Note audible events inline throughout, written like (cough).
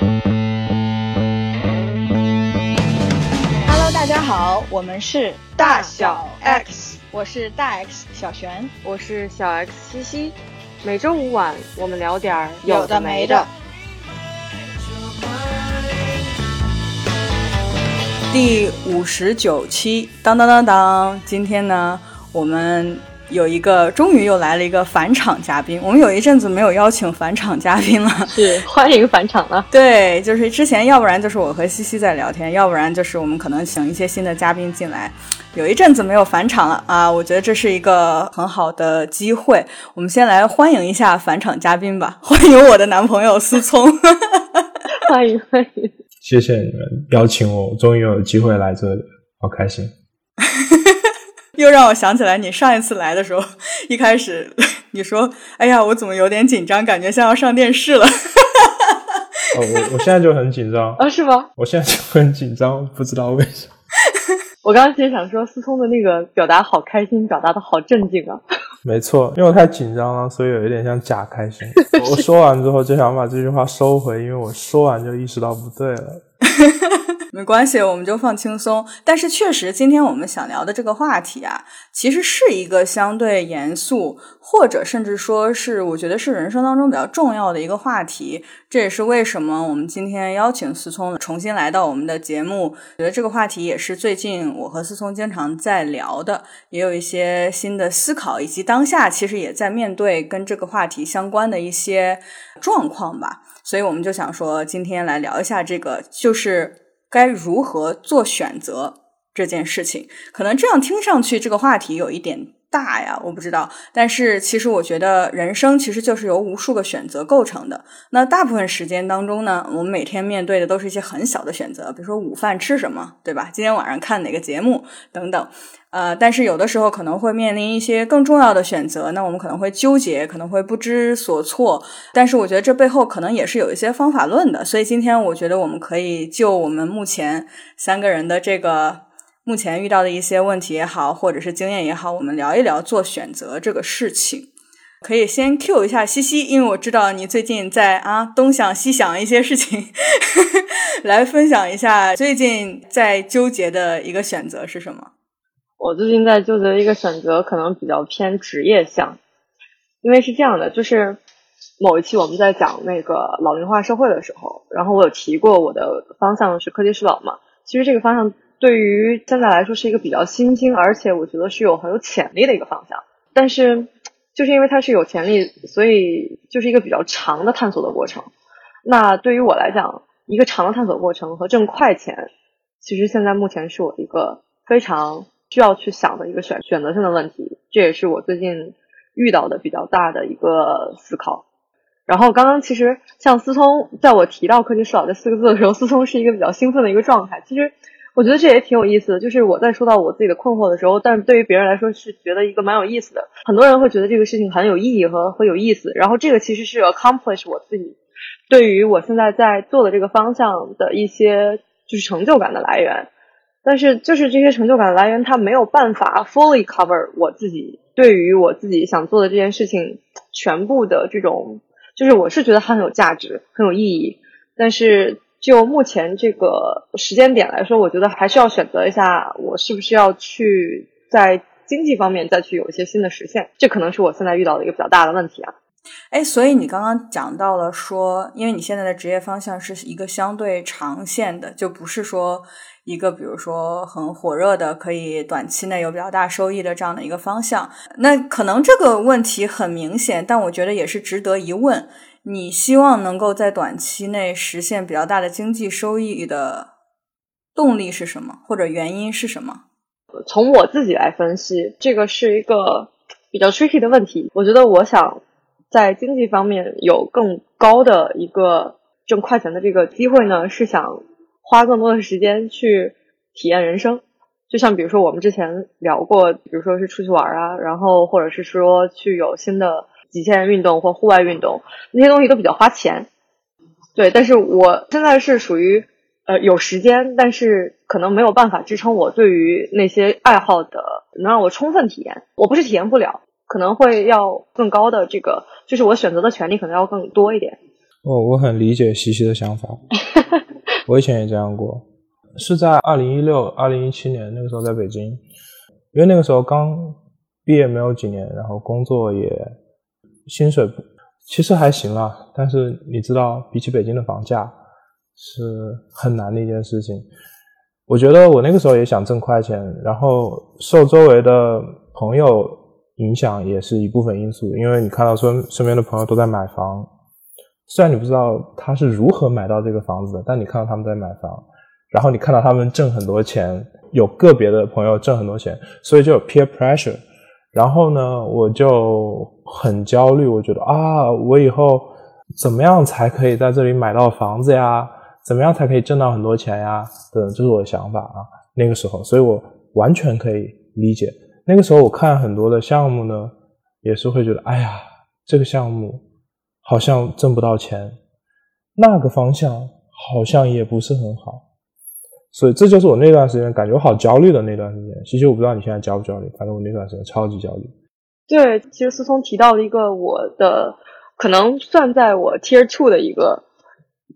Hello，大家好，我们是大小 X，我是大 X 小璇，我是小 X 西西。每周五晚，我们聊点儿有的没的。第五十九期，当当当当，今天呢，我们。有一个，终于又来了一个返场嘉宾。我们有一阵子没有邀请返场嘉宾了，是欢迎返场了。(laughs) 对，就是之前要不然就是我和西西在聊天，要不然就是我们可能请一些新的嘉宾进来。有一阵子没有返场了啊，我觉得这是一个很好的机会。我们先来欢迎一下返场嘉宾吧，(laughs) 欢迎我的男朋友思聪，(laughs) 欢迎欢迎，谢谢你们邀请我，终于有机会来这里，好开心。又让我想起来，你上一次来的时候，(laughs) 一开始 (laughs) 你说：“哎呀，我怎么有点紧张，感觉像要上电视了。”哦，我我现在就很紧张啊，(laughs) 是吗？我现在就很紧张，不知道为什么。我刚刚其实想说，思聪的那个表达好开心，表达的好正经啊。没错，因为我太紧张了，所以有一点像假开心。我说完之后就想把这句话收回，因为我说完就意识到不对了。没关系，我们就放轻松。但是确实，今天我们想聊的这个话题啊，其实是一个相对严肃，或者甚至说是我觉得是人生当中比较重要的一个话题。这也是为什么我们今天邀请思聪重新来到我们的节目。觉得这个话题也是最近我和思聪经常在聊的，也有一些新的思考，以及当下其实也在面对跟这个话题相关的一些状况吧。所以我们就想说，今天来聊一下这个，就是。该如何做选择这件事情，可能这样听上去这个话题有一点大呀，我不知道。但是其实我觉得人生其实就是由无数个选择构成的。那大部分时间当中呢，我们每天面对的都是一些很小的选择，比如说午饭吃什么，对吧？今天晚上看哪个节目等等。呃，但是有的时候可能会面临一些更重要的选择，那我们可能会纠结，可能会不知所措。但是我觉得这背后可能也是有一些方法论的，所以今天我觉得我们可以就我们目前三个人的这个目前遇到的一些问题也好，或者是经验也好，我们聊一聊做选择这个事情。可以先 Q 一下西西，因为我知道你最近在啊东想西想一些事情呵呵，(laughs) 来分享一下最近在纠结的一个选择是什么。我最近在纠结一个选择，可能比较偏职业向，因为是这样的，就是某一期我们在讲那个老龄化社会的时候，然后我有提过我的方向是科技适老嘛。其实这个方向对于现在来说是一个比较新兴，而且我觉得是有很有潜力的一个方向。但是就是因为它是有潜力，所以就是一个比较长的探索的过程。那对于我来讲，一个长的探索过程和挣快钱，其实现在目前是我一个非常。需要去想的一个选选择性的问题，这也是我最近遇到的比较大的一个思考。然后刚刚其实像思聪在我提到“科技是老”这四个字的时候，思聪是一个比较兴奋的一个状态。其实我觉得这也挺有意思的，就是我在说到我自己的困惑的时候，但是对于别人来说是觉得一个蛮有意思的。很多人会觉得这个事情很有意义和会有意思。然后这个其实是 accomplish 我自己对于我现在在做的这个方向的一些就是成就感的来源。但是，就是这些成就感来源，它没有办法 fully cover 我自己对于我自己想做的这件事情全部的这种，就是我是觉得很有价值、很有意义。但是就目前这个时间点来说，我觉得还是要选择一下，我是不是要去在经济方面再去有一些新的实现。这可能是我现在遇到的一个比较大的问题啊。哎，所以你刚刚讲到了说，因为你现在的职业方向是一个相对长线的，就不是说。一个比如说很火热的，可以短期内有比较大收益的这样的一个方向，那可能这个问题很明显，但我觉得也是值得一问。你希望能够在短期内实现比较大的经济收益的动力是什么，或者原因是什么？从我自己来分析，这个是一个比较 tricky 的问题。我觉得我想在经济方面有更高的一个挣快钱的这个机会呢，是想。花更多的时间去体验人生，就像比如说我们之前聊过，比如说是出去玩啊，然后或者是说去有新的极限运动或户外运动，那些东西都比较花钱。对，但是我现在是属于呃有时间，但是可能没有办法支撑我对于那些爱好的能让我充分体验。我不是体验不了，可能会要更高的这个，就是我选择的权利可能要更多一点。哦我很理解西西的想法，(laughs) 我以前也这样过，是在二零一六、二零一七年那个时候在北京，因为那个时候刚毕业没有几年，然后工作也薪水其实还行啦，但是你知道，比起北京的房价是很难的一件事情。我觉得我那个时候也想挣快钱，然后受周围的朋友影响也是一部分因素，因为你看到身身边的朋友都在买房，虽然你不知道他是如何买到这个房子的，但你看到他们在买房，然后你看到他们挣很多钱，有个别的朋友挣很多钱，所以就有 peer pressure，然后呢，我就很焦虑，我觉得啊，我以后怎么样才可以在这里买到房子呀？怎么样才可以挣到很多钱呀？等，这是我的想法啊。那个时候，所以我完全可以理解。那个时候，我看很多的项目呢，也是会觉得，哎呀，这个项目好像挣不到钱，那个方向好像也不是很好。所以，这就是我那段时间感觉我好焦虑的那段时间。其实我不知道你现在焦不焦虑，反正我那段时间超级焦虑。对，其实思聪提到了一个我的可能算在我 Tier Two 的一个。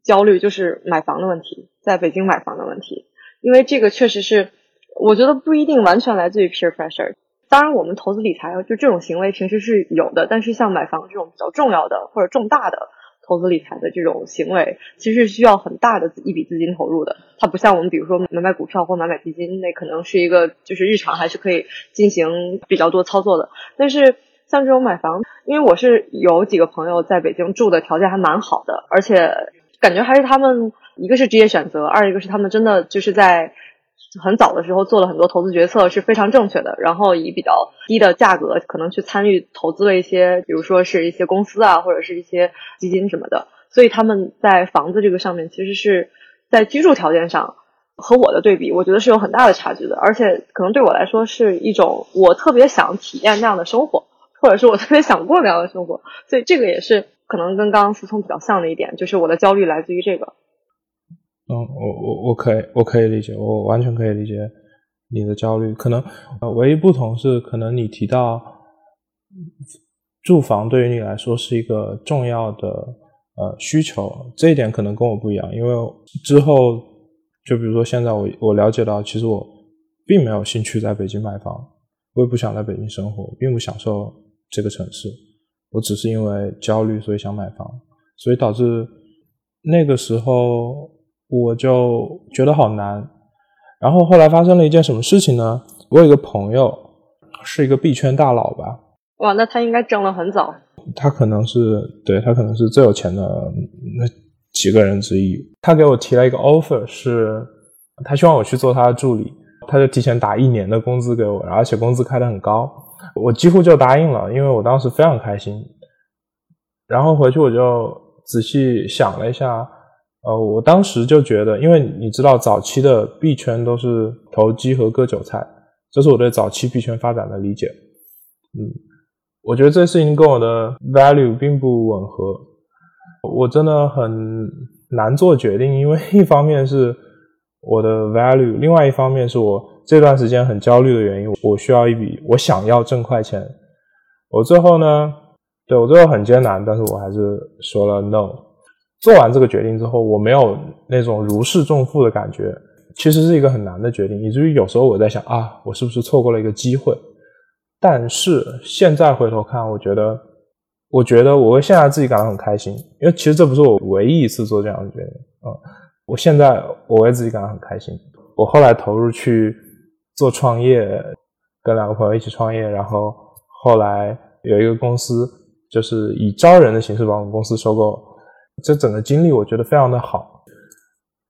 焦虑就是买房的问题，在北京买房的问题，因为这个确实是，我觉得不一定完全来自于 peer pressure。当然，我们投资理财就这种行为平时是有的，但是像买房这种比较重要的或者重大的投资理财的这种行为，其实需要很大的一笔资金投入的。它不像我们比如说买买股票或买买基金，那可能是一个就是日常还是可以进行比较多操作的。但是像这种买房，因为我是有几个朋友在北京住的条件还蛮好的，而且。感觉还是他们，一个是职业选择，二一个是他们真的就是在很早的时候做了很多投资决策是非常正确的，然后以比较低的价格可能去参与投资了一些，比如说是一些公司啊，或者是一些基金什么的，所以他们在房子这个上面其实是在居住条件上和我的对比，我觉得是有很大的差距的，而且可能对我来说是一种我特别想体验那样的生活，或者是我特别想过那样的生活，所以这个也是。可能跟刚刚思聪比较像的一点，就是我的焦虑来自于这个。嗯，我我我可以我可以理解，我完全可以理解你的焦虑。可能呃，唯一不同是，可能你提到住房对于你来说是一个重要的呃需求，这一点可能跟我不一样。因为之后就比如说现在我我了解到，其实我并没有兴趣在北京买房，我也不想在北京生活，并不享受这个城市。我只是因为焦虑，所以想买房，所以导致那个时候我就觉得好难。然后后来发生了一件什么事情呢？我有一个朋友是一个币圈大佬吧。哇，那他应该挣了很早。他可能是对他可能是最有钱的那几个人之一。他给我提了一个 offer，是他希望我去做他的助理，他就提前打一年的工资给我，而且工资开的很高。我几乎就答应了，因为我当时非常开心。然后回去我就仔细想了一下，呃，我当时就觉得，因为你知道早期的币圈都是投机和割韭菜，这是我对早期币圈发展的理解。嗯，我觉得这事情跟我的 value 并不吻合，我真的很难做决定，因为一方面是我的 value，另外一方面是我。这段时间很焦虑的原因，我需要一笔，我想要挣快钱。我最后呢，对我最后很艰难，但是我还是说了 no。做完这个决定之后，我没有那种如释重负的感觉，其实是一个很难的决定，以至于有时候我在想啊，我是不是错过了一个机会？但是现在回头看，我觉得，我觉得我为现在自己感到很开心，因为其实这不是我唯一一次做这样的决定啊。我现在我为自己感到很开心。我后来投入去。做创业，跟两个朋友一起创业，然后后来有一个公司，就是以招人的形式把我们公司收购。这整个经历我觉得非常的好，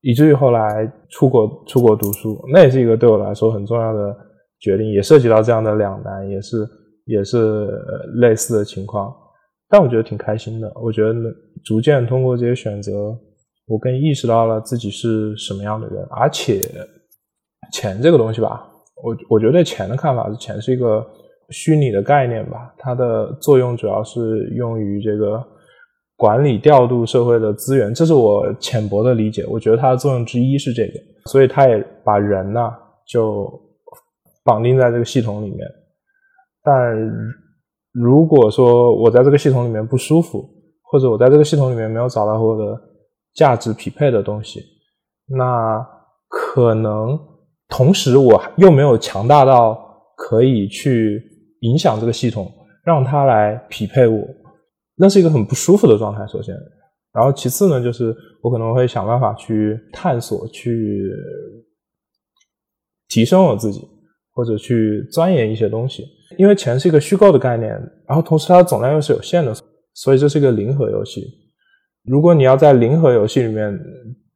以至于后来出国出国读书，那也是一个对我来说很重要的决定，也涉及到这样的两难，也是也是类似的情况。但我觉得挺开心的，我觉得逐渐通过这些选择，我更意识到了自己是什么样的人，而且钱这个东西吧。我我觉得对钱的看法是，钱是一个虚拟的概念吧，它的作用主要是用于这个管理调度社会的资源，这是我浅薄的理解。我觉得它的作用之一是这个，所以它也把人呢就绑定在这个系统里面。但如果说我在这个系统里面不舒服，或者我在这个系统里面没有找到我的价值匹配的东西，那可能同时我又没有强大到可以去影响这个系统，让它来匹配我，那是一个很不舒服的状态。首先，然后其次呢，就是我可能会想办法去探索、去提升我自己，或者去钻研一些东西。因为钱是一个虚构的概念，然后同时它的总量又是有限的，所以这是一个零和游戏。如果你要在零和游戏里面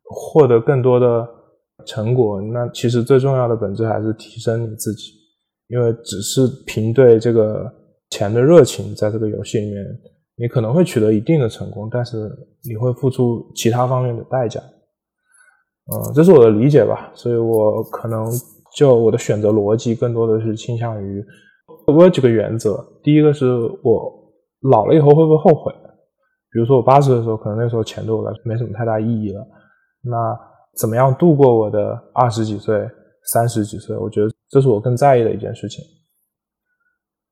获得更多的成果，那其实最重要的本质还是提升你自己。因为只是凭对这个钱的热情，在这个游戏里面，你可能会取得一定的成功，但是你会付出其他方面的代价。嗯，这是我的理解吧。所以我可能就我的选择逻辑更多的是倾向于。我有几个原则，第一个是我老了以后会不会后悔？比如说我八十的时候，可能那时候钱对我来说没什么太大意义了。那怎么样度过我的二十几岁、三十几岁？我觉得这是我更在意的一件事情。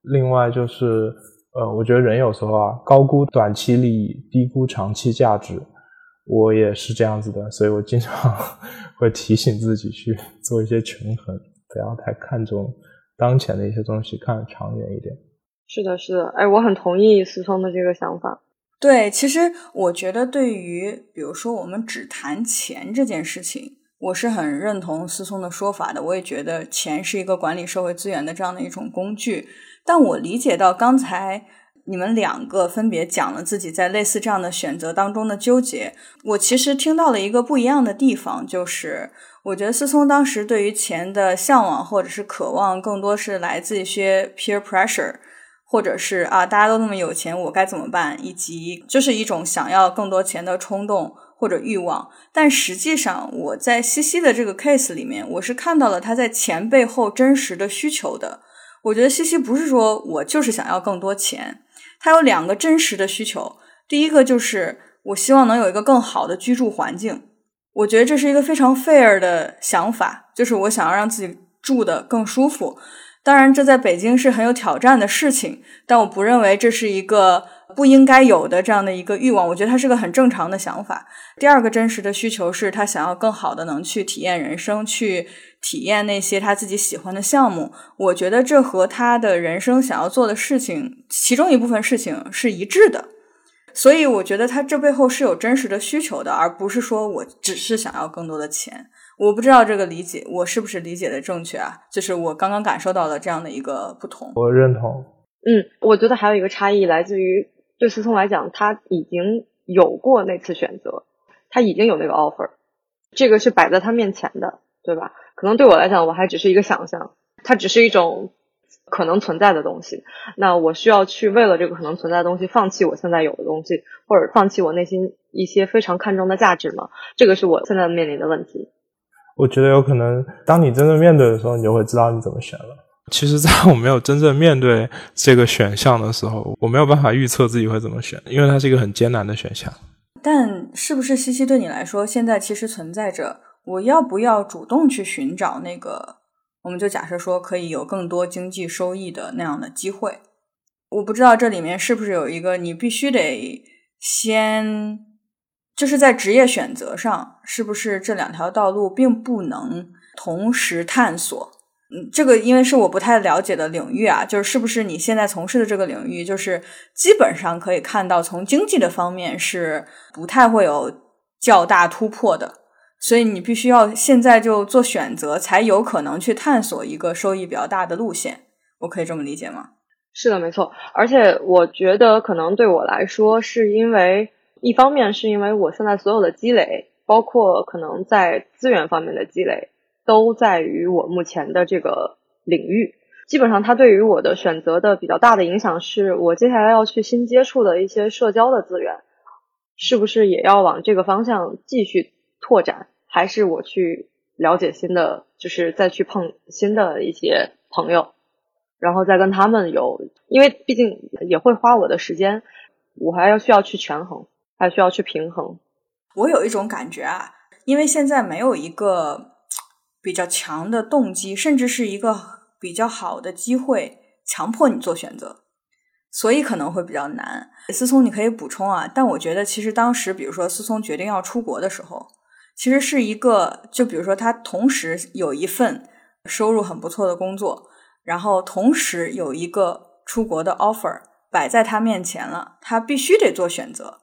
另外就是，呃，我觉得人有时候啊，高估短期利益，低估长期价值。我也是这样子的，所以我经常 (laughs) 会提醒自己去做一些权衡，不要太看重。当前的一些东西看长远一点，是的，是的，哎，我很同意思聪的这个想法。对，其实我觉得对于比如说我们只谈钱这件事情，我是很认同思聪的说法的。我也觉得钱是一个管理社会资源的这样的一种工具。但我理解到刚才你们两个分别讲了自己在类似这样的选择当中的纠结，我其实听到了一个不一样的地方，就是。我觉得思聪当时对于钱的向往或者是渴望，更多是来自一些 peer pressure，或者是啊大家都那么有钱，我该怎么办？以及就是一种想要更多钱的冲动或者欲望。但实际上，我在西西的这个 case 里面，我是看到了他在钱背后真实的需求的。我觉得西西不是说我就是想要更多钱，他有两个真实的需求。第一个就是我希望能有一个更好的居住环境。我觉得这是一个非常 fair 的想法，就是我想要让自己住的更舒服。当然，这在北京是很有挑战的事情，但我不认为这是一个不应该有的这样的一个欲望。我觉得它是个很正常的想法。第二个真实的需求是他想要更好的能去体验人生，去体验那些他自己喜欢的项目。我觉得这和他的人生想要做的事情，其中一部分事情是一致的。所以我觉得他这背后是有真实的需求的，而不是说我只是想要更多的钱。我不知道这个理解我是不是理解的正确啊？就是我刚刚感受到了这样的一个不同。我认同。嗯，我觉得还有一个差异来自于对思聪来讲，他已经有过那次选择，他已经有那个 offer，这个是摆在他面前的，对吧？可能对我来讲，我还只是一个想象，它只是一种。可能存在的东西，那我需要去为了这个可能存在的东西，放弃我现在有的东西，或者放弃我内心一些非常看重的价值吗？这个是我现在面临的问题。我觉得有可能，当你真正面对的时候，你就会知道你怎么选了。其实，在我没有真正面对这个选项的时候，我没有办法预测自己会怎么选，因为它是一个很艰难的选项。但是不是西西对你来说，现在其实存在着我要不要主动去寻找那个？我们就假设说可以有更多经济收益的那样的机会，我不知道这里面是不是有一个你必须得先，就是在职业选择上，是不是这两条道路并不能同时探索？嗯，这个因为是我不太了解的领域啊，就是是不是你现在从事的这个领域，就是基本上可以看到从经济的方面是不太会有较大突破的。所以你必须要现在就做选择，才有可能去探索一个收益比较大的路线。我可以这么理解吗？是的，没错。而且我觉得可能对我来说，是因为一方面是因为我现在所有的积累，包括可能在资源方面的积累，都在于我目前的这个领域。基本上，它对于我的选择的比较大的影响，是我接下来要去新接触的一些社交的资源，是不是也要往这个方向继续拓展？还是我去了解新的，就是再去碰新的一些朋友，然后再跟他们有，因为毕竟也会花我的时间，我还要需要去权衡，还需要去平衡。我有一种感觉啊，因为现在没有一个比较强的动机，甚至是一个比较好的机会，强迫你做选择。所以可能会比较难。思聪，你可以补充啊。但我觉得其实当时，比如说思聪决定要出国的时候，其实是一个，就比如说他同时有一份收入很不错的工作，然后同时有一个出国的 offer 摆在他面前了，他必须得做选择。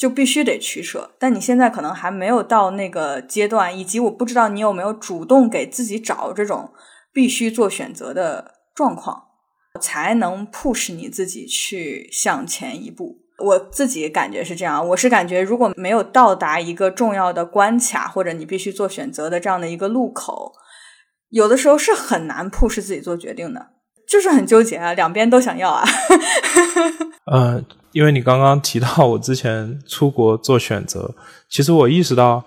就必须得取舍，但你现在可能还没有到那个阶段，以及我不知道你有没有主动给自己找这种必须做选择的状况，才能 push 你自己去向前一步。我自己感觉是这样，我是感觉如果没有到达一个重要的关卡，或者你必须做选择的这样的一个路口，有的时候是很难 push 自己做决定的，就是很纠结啊，两边都想要啊。嗯。(laughs) 因为你刚刚提到我之前出国做选择，(laughs) 其实我意识到，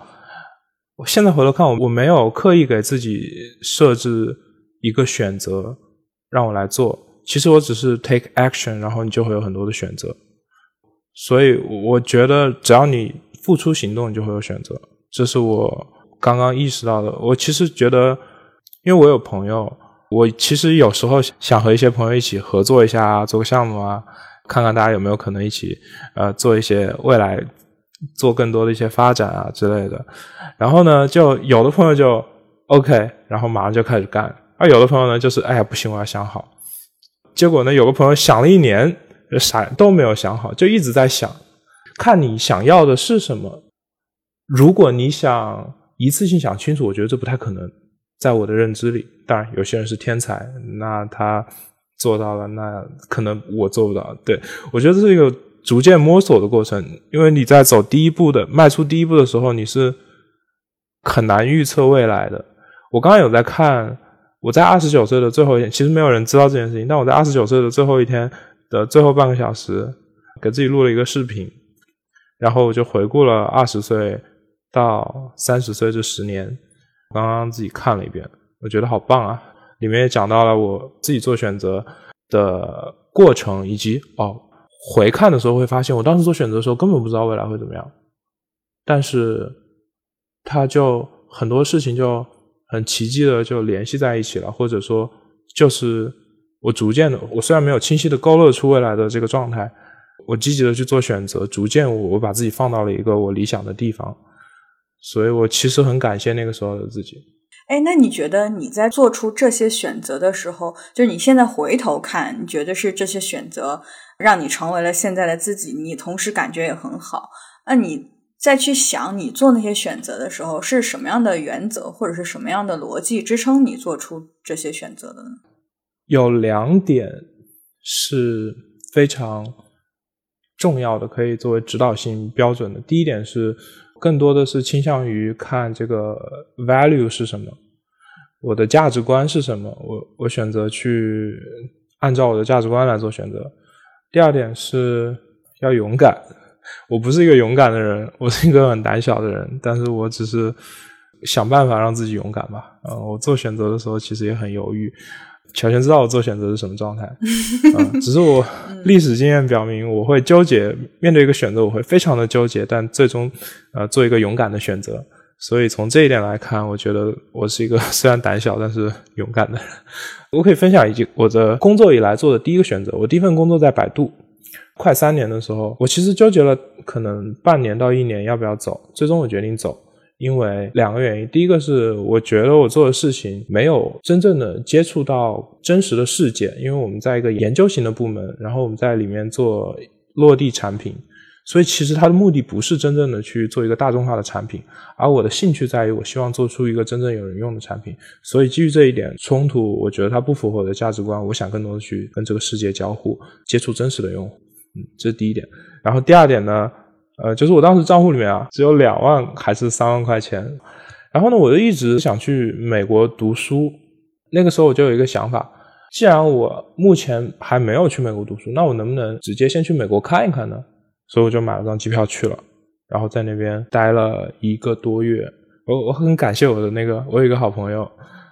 我现在回头看，我我没有刻意给自己设置一个选择让我来做，其实我只是 take action，然后你就会有很多的选择。所以我觉得，只要你付出行动，你就会有选择。这是我刚刚意识到的。我其实觉得，因为我有朋友，我其实有时候想和一些朋友一起合作一下，做个项目啊。看看大家有没有可能一起，呃，做一些未来做更多的一些发展啊之类的。然后呢，就有的朋友就 OK，然后马上就开始干；而有的朋友呢，就是哎呀不行，我要想好。结果呢，有个朋友想了一年，啥都没有想好，就一直在想，看你想要的是什么。如果你想一次性想清楚，我觉得这不太可能，在我的认知里。当然，有些人是天才，那他。做到了，那可能我做不到。对我觉得这是一个逐渐摸索的过程，因为你在走第一步的、迈出第一步的时候，你是很难预测未来的。我刚刚有在看，我在二十九岁的最后一天，其实没有人知道这件事情，但我在二十九岁的最后一天的最后半个小时，给自己录了一个视频，然后我就回顾了二十岁到三十岁这十年，刚刚自己看了一遍，我觉得好棒啊。里面也讲到了我自己做选择的过程，以及哦，回看的时候会发现，我当时做选择的时候根本不知道未来会怎么样，但是他就很多事情就很奇迹的就联系在一起了，或者说就是我逐渐的，我虽然没有清晰的勾勒出未来的这个状态，我积极的去做选择，逐渐我我把自己放到了一个我理想的地方，所以我其实很感谢那个时候的自己。哎，那你觉得你在做出这些选择的时候，就是你现在回头看，你觉得是这些选择让你成为了现在的自己？你同时感觉也很好。那你再去想你做那些选择的时候，是什么样的原则或者是什么样的逻辑支撑你做出这些选择的呢？有两点是非常重要的，可以作为指导性标准的。第一点是。更多的是倾向于看这个 value 是什么，我的价值观是什么，我我选择去按照我的价值观来做选择。第二点是要勇敢，我不是一个勇敢的人，我是一个很胆小的人，但是我只是想办法让自己勇敢吧。嗯，我做选择的时候其实也很犹豫。乔全知道我做选择是什么状态，嗯，只是我历史经验表明，我会纠结面对一个选择，我会非常的纠结，但最终呃做一个勇敢的选择。所以从这一点来看，我觉得我是一个 (laughs) 虽然胆小但是勇敢的人。我可以分享一句我的工作以来做的第一个选择，我第一份工作在百度，快三年的时候，我其实纠结了可能半年到一年要不要走，最终我决定走。因为两个原因，第一个是我觉得我做的事情没有真正的接触到真实的世界，因为我们在一个研究型的部门，然后我们在里面做落地产品，所以其实它的目的不是真正的去做一个大众化的产品，而我的兴趣在于我希望做出一个真正有人用的产品，所以基于这一点冲突，我觉得它不符合我的价值观，我想更多的去跟这个世界交互，接触真实的用户，嗯，这是第一点，然后第二点呢？呃，就是我当时账户里面啊，只有两万还是三万块钱，然后呢，我就一直想去美国读书。那个时候我就有一个想法，既然我目前还没有去美国读书，那我能不能直接先去美国看一看呢？所以我就买了张机票去了，然后在那边待了一个多月。我我很感谢我的那个，我有一个好朋友，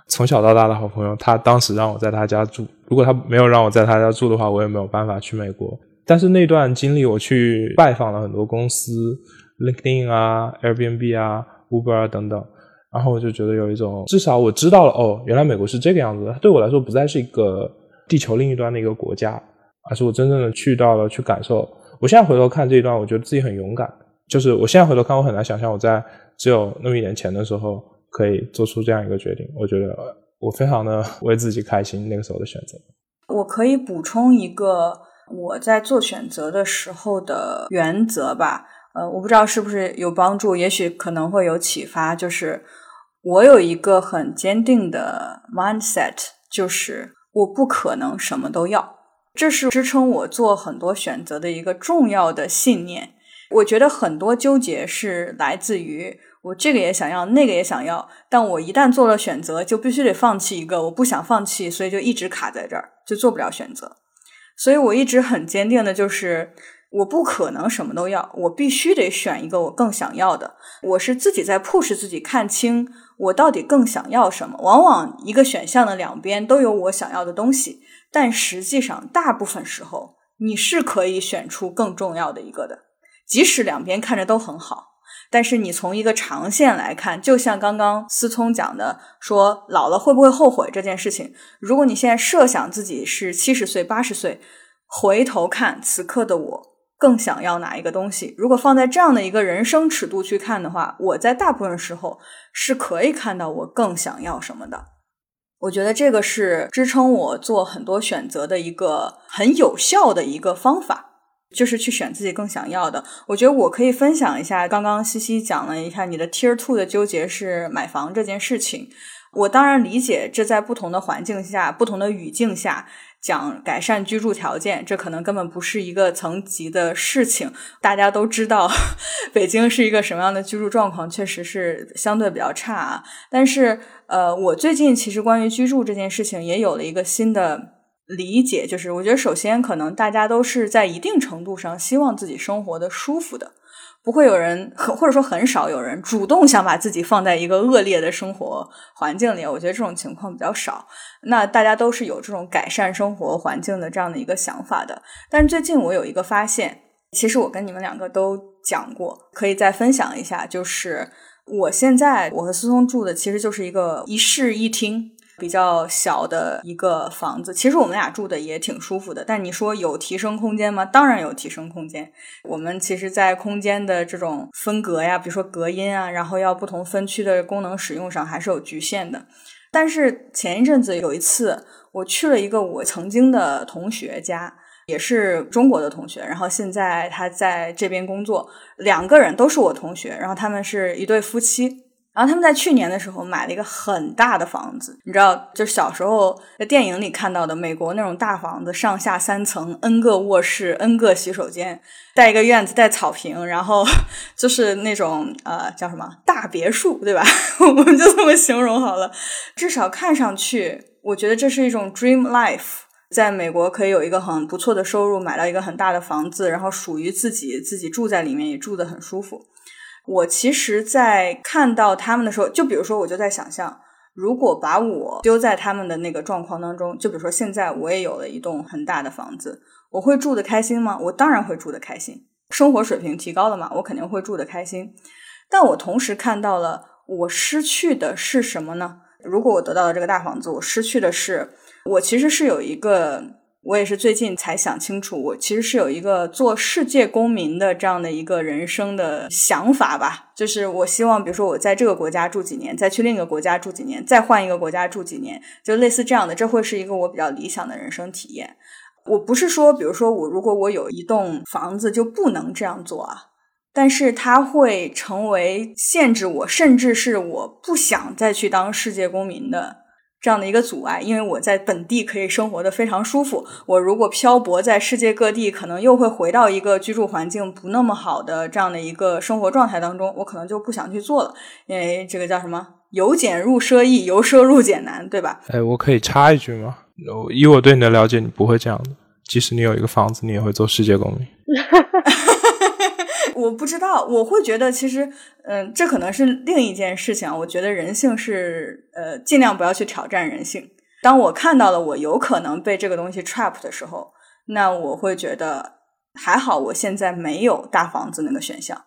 从小到大的好朋友，他当时让我在他家住。如果他没有让我在他家住的话，我也没有办法去美国。但是那段经历，我去拜访了很多公司，LinkedIn 啊、Airbnb 啊、Uber 等等，然后我就觉得有一种，至少我知道了，哦，原来美国是这个样子的。对我来说，不再是一个地球另一端的一个国家，而是我真正的去到了去感受。我现在回头看这一段，我觉得自己很勇敢。就是我现在回头看，我很难想象我在只有那么一点钱的时候可以做出这样一个决定。我觉得我非常的 (laughs) 为自己开心，那个时候的选择。我可以补充一个我在做选择的时候的原则吧。呃，我不知道是不是有帮助，也许可能会有启发。就是我有一个很坚定的 mindset，就是我不可能什么都要。这是支撑我做很多选择的一个重要的信念。我觉得很多纠结是来自于我这个也想要，那个也想要，但我一旦做了选择，就必须得放弃一个，我不想放弃，所以就一直卡在这儿，就做不了选择。所以我一直很坚定的就是，我不可能什么都要，我必须得选一个我更想要的。我是自己在 push 自己看清我到底更想要什么。往往一个选项的两边都有我想要的东西。但实际上，大部分时候你是可以选出更重要的一个的，即使两边看着都很好。但是你从一个长线来看，就像刚刚思聪讲的，说老了会不会后悔这件事情？如果你现在设想自己是七十岁、八十岁，回头看此刻的我更想要哪一个东西？如果放在这样的一个人生尺度去看的话，我在大部分时候是可以看到我更想要什么的。我觉得这个是支撑我做很多选择的一个很有效的一个方法，就是去选自己更想要的。我觉得我可以分享一下，刚刚西西讲了一下你的 Tier Two 的纠结是买房这件事情。我当然理解，这在不同的环境下、不同的语境下。讲改善居住条件，这可能根本不是一个层级的事情。大家都知道，(laughs) 北京是一个什么样的居住状况，确实是相对比较差啊。但是，呃，我最近其实关于居住这件事情也有了一个新的理解，就是我觉得首先可能大家都是在一定程度上希望自己生活的舒服的。不会有人很，或者说很少有人主动想把自己放在一个恶劣的生活环境里。我觉得这种情况比较少。那大家都是有这种改善生活环境的这样的一个想法的。但是最近我有一个发现，其实我跟你们两个都讲过，可以再分享一下。就是我现在我和思聪住的其实就是一个一室一厅。比较小的一个房子，其实我们俩住的也挺舒服的。但你说有提升空间吗？当然有提升空间。我们其实，在空间的这种分隔呀，比如说隔音啊，然后要不同分区的功能使用上，还是有局限的。但是前一阵子有一次，我去了一个我曾经的同学家，也是中国的同学，然后现在他在这边工作，两个人都是我同学，然后他们是一对夫妻。然后他们在去年的时候买了一个很大的房子，你知道，就小时候在电影里看到的美国那种大房子，上下三层，n 个卧室，n 个洗手间，带一个院子，带草坪，然后 (laughs) 就是那种呃叫什么大别墅，对吧？(laughs) 我们就这么形容好了。至少看上去，我觉得这是一种 dream life，在美国可以有一个很不错的收入，买到一个很大的房子，然后属于自己，自己住在里面也住得很舒服。我其实，在看到他们的时候，就比如说，我就在想象，如果把我丢在他们的那个状况当中，就比如说现在我也有了一栋很大的房子，我会住的开心吗？我当然会住的开心，生活水平提高了嘛，我肯定会住的开心。但我同时看到了，我失去的是什么呢？如果我得到了这个大房子，我失去的是，我其实是有一个。我也是最近才想清楚，我其实是有一个做世界公民的这样的一个人生的想法吧。就是我希望，比如说我在这个国家住几年，再去另一个国家住几年，再换一个国家住几年，就类似这样的，这会是一个我比较理想的人生体验。我不是说，比如说我如果我有一栋房子就不能这样做啊，但是它会成为限制我，甚至是我不想再去当世界公民的。这样的一个阻碍，因为我在本地可以生活的非常舒服。我如果漂泊在世界各地，可能又会回到一个居住环境不那么好的这样的一个生活状态当中，我可能就不想去做了。因为这个叫什么“由俭入奢易，由奢入俭难”，对吧？哎，我可以插一句吗？以我对你的了解，你不会这样的。即使你有一个房子，你也会做世界公民。(laughs) 我不知道，我会觉得其实，嗯，这可能是另一件事情。我觉得人性是，呃，尽量不要去挑战人性。当我看到了我有可能被这个东西 trap 的时候，那我会觉得还好，我现在没有大房子那个选项，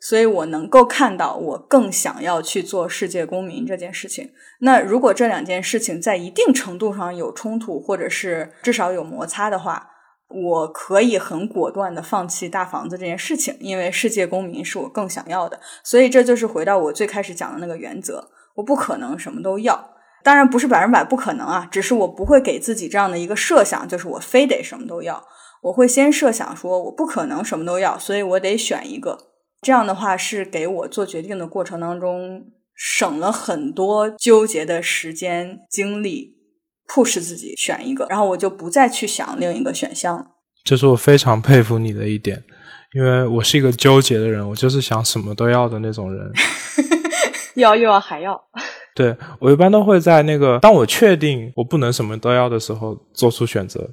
所以我能够看到我更想要去做世界公民这件事情。那如果这两件事情在一定程度上有冲突，或者是至少有摩擦的话，我可以很果断的放弃大房子这件事情，因为世界公民是我更想要的。所以这就是回到我最开始讲的那个原则：我不可能什么都要。当然不是百分百不可能啊，只是我不会给自己这样的一个设想，就是我非得什么都要。我会先设想说我不可能什么都要，所以我得选一个。这样的话是给我做决定的过程当中省了很多纠结的时间精力，push 自己选一个，然后我就不再去想另一个选项了。这是我非常佩服你的一点，因为我是一个纠结的人，我就是想什么都要的那种人，(laughs) 要又要还要。(laughs) 对我一般都会在那个当我确定我不能什么都要的时候做出选择，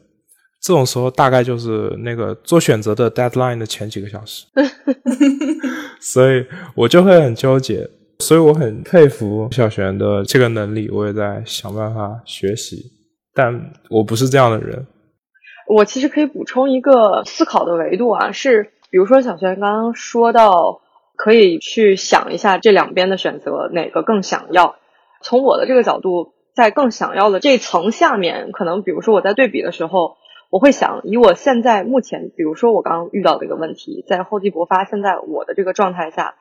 这种时候大概就是那个做选择的 deadline 的前几个小时，(laughs) 所以我就会很纠结，所以我很佩服小璇的这个能力，我也在想办法学习，但我不是这样的人。我其实可以补充一个思考的维度啊，是比如说小璇刚刚说到，可以去想一下这两边的选择哪个更想要。从我的这个角度，在更想要的这层下面，可能比如说我在对比的时候，我会想以我现在目前，比如说我刚遇到的一个问题，在厚积薄发，现在我的这个状态下，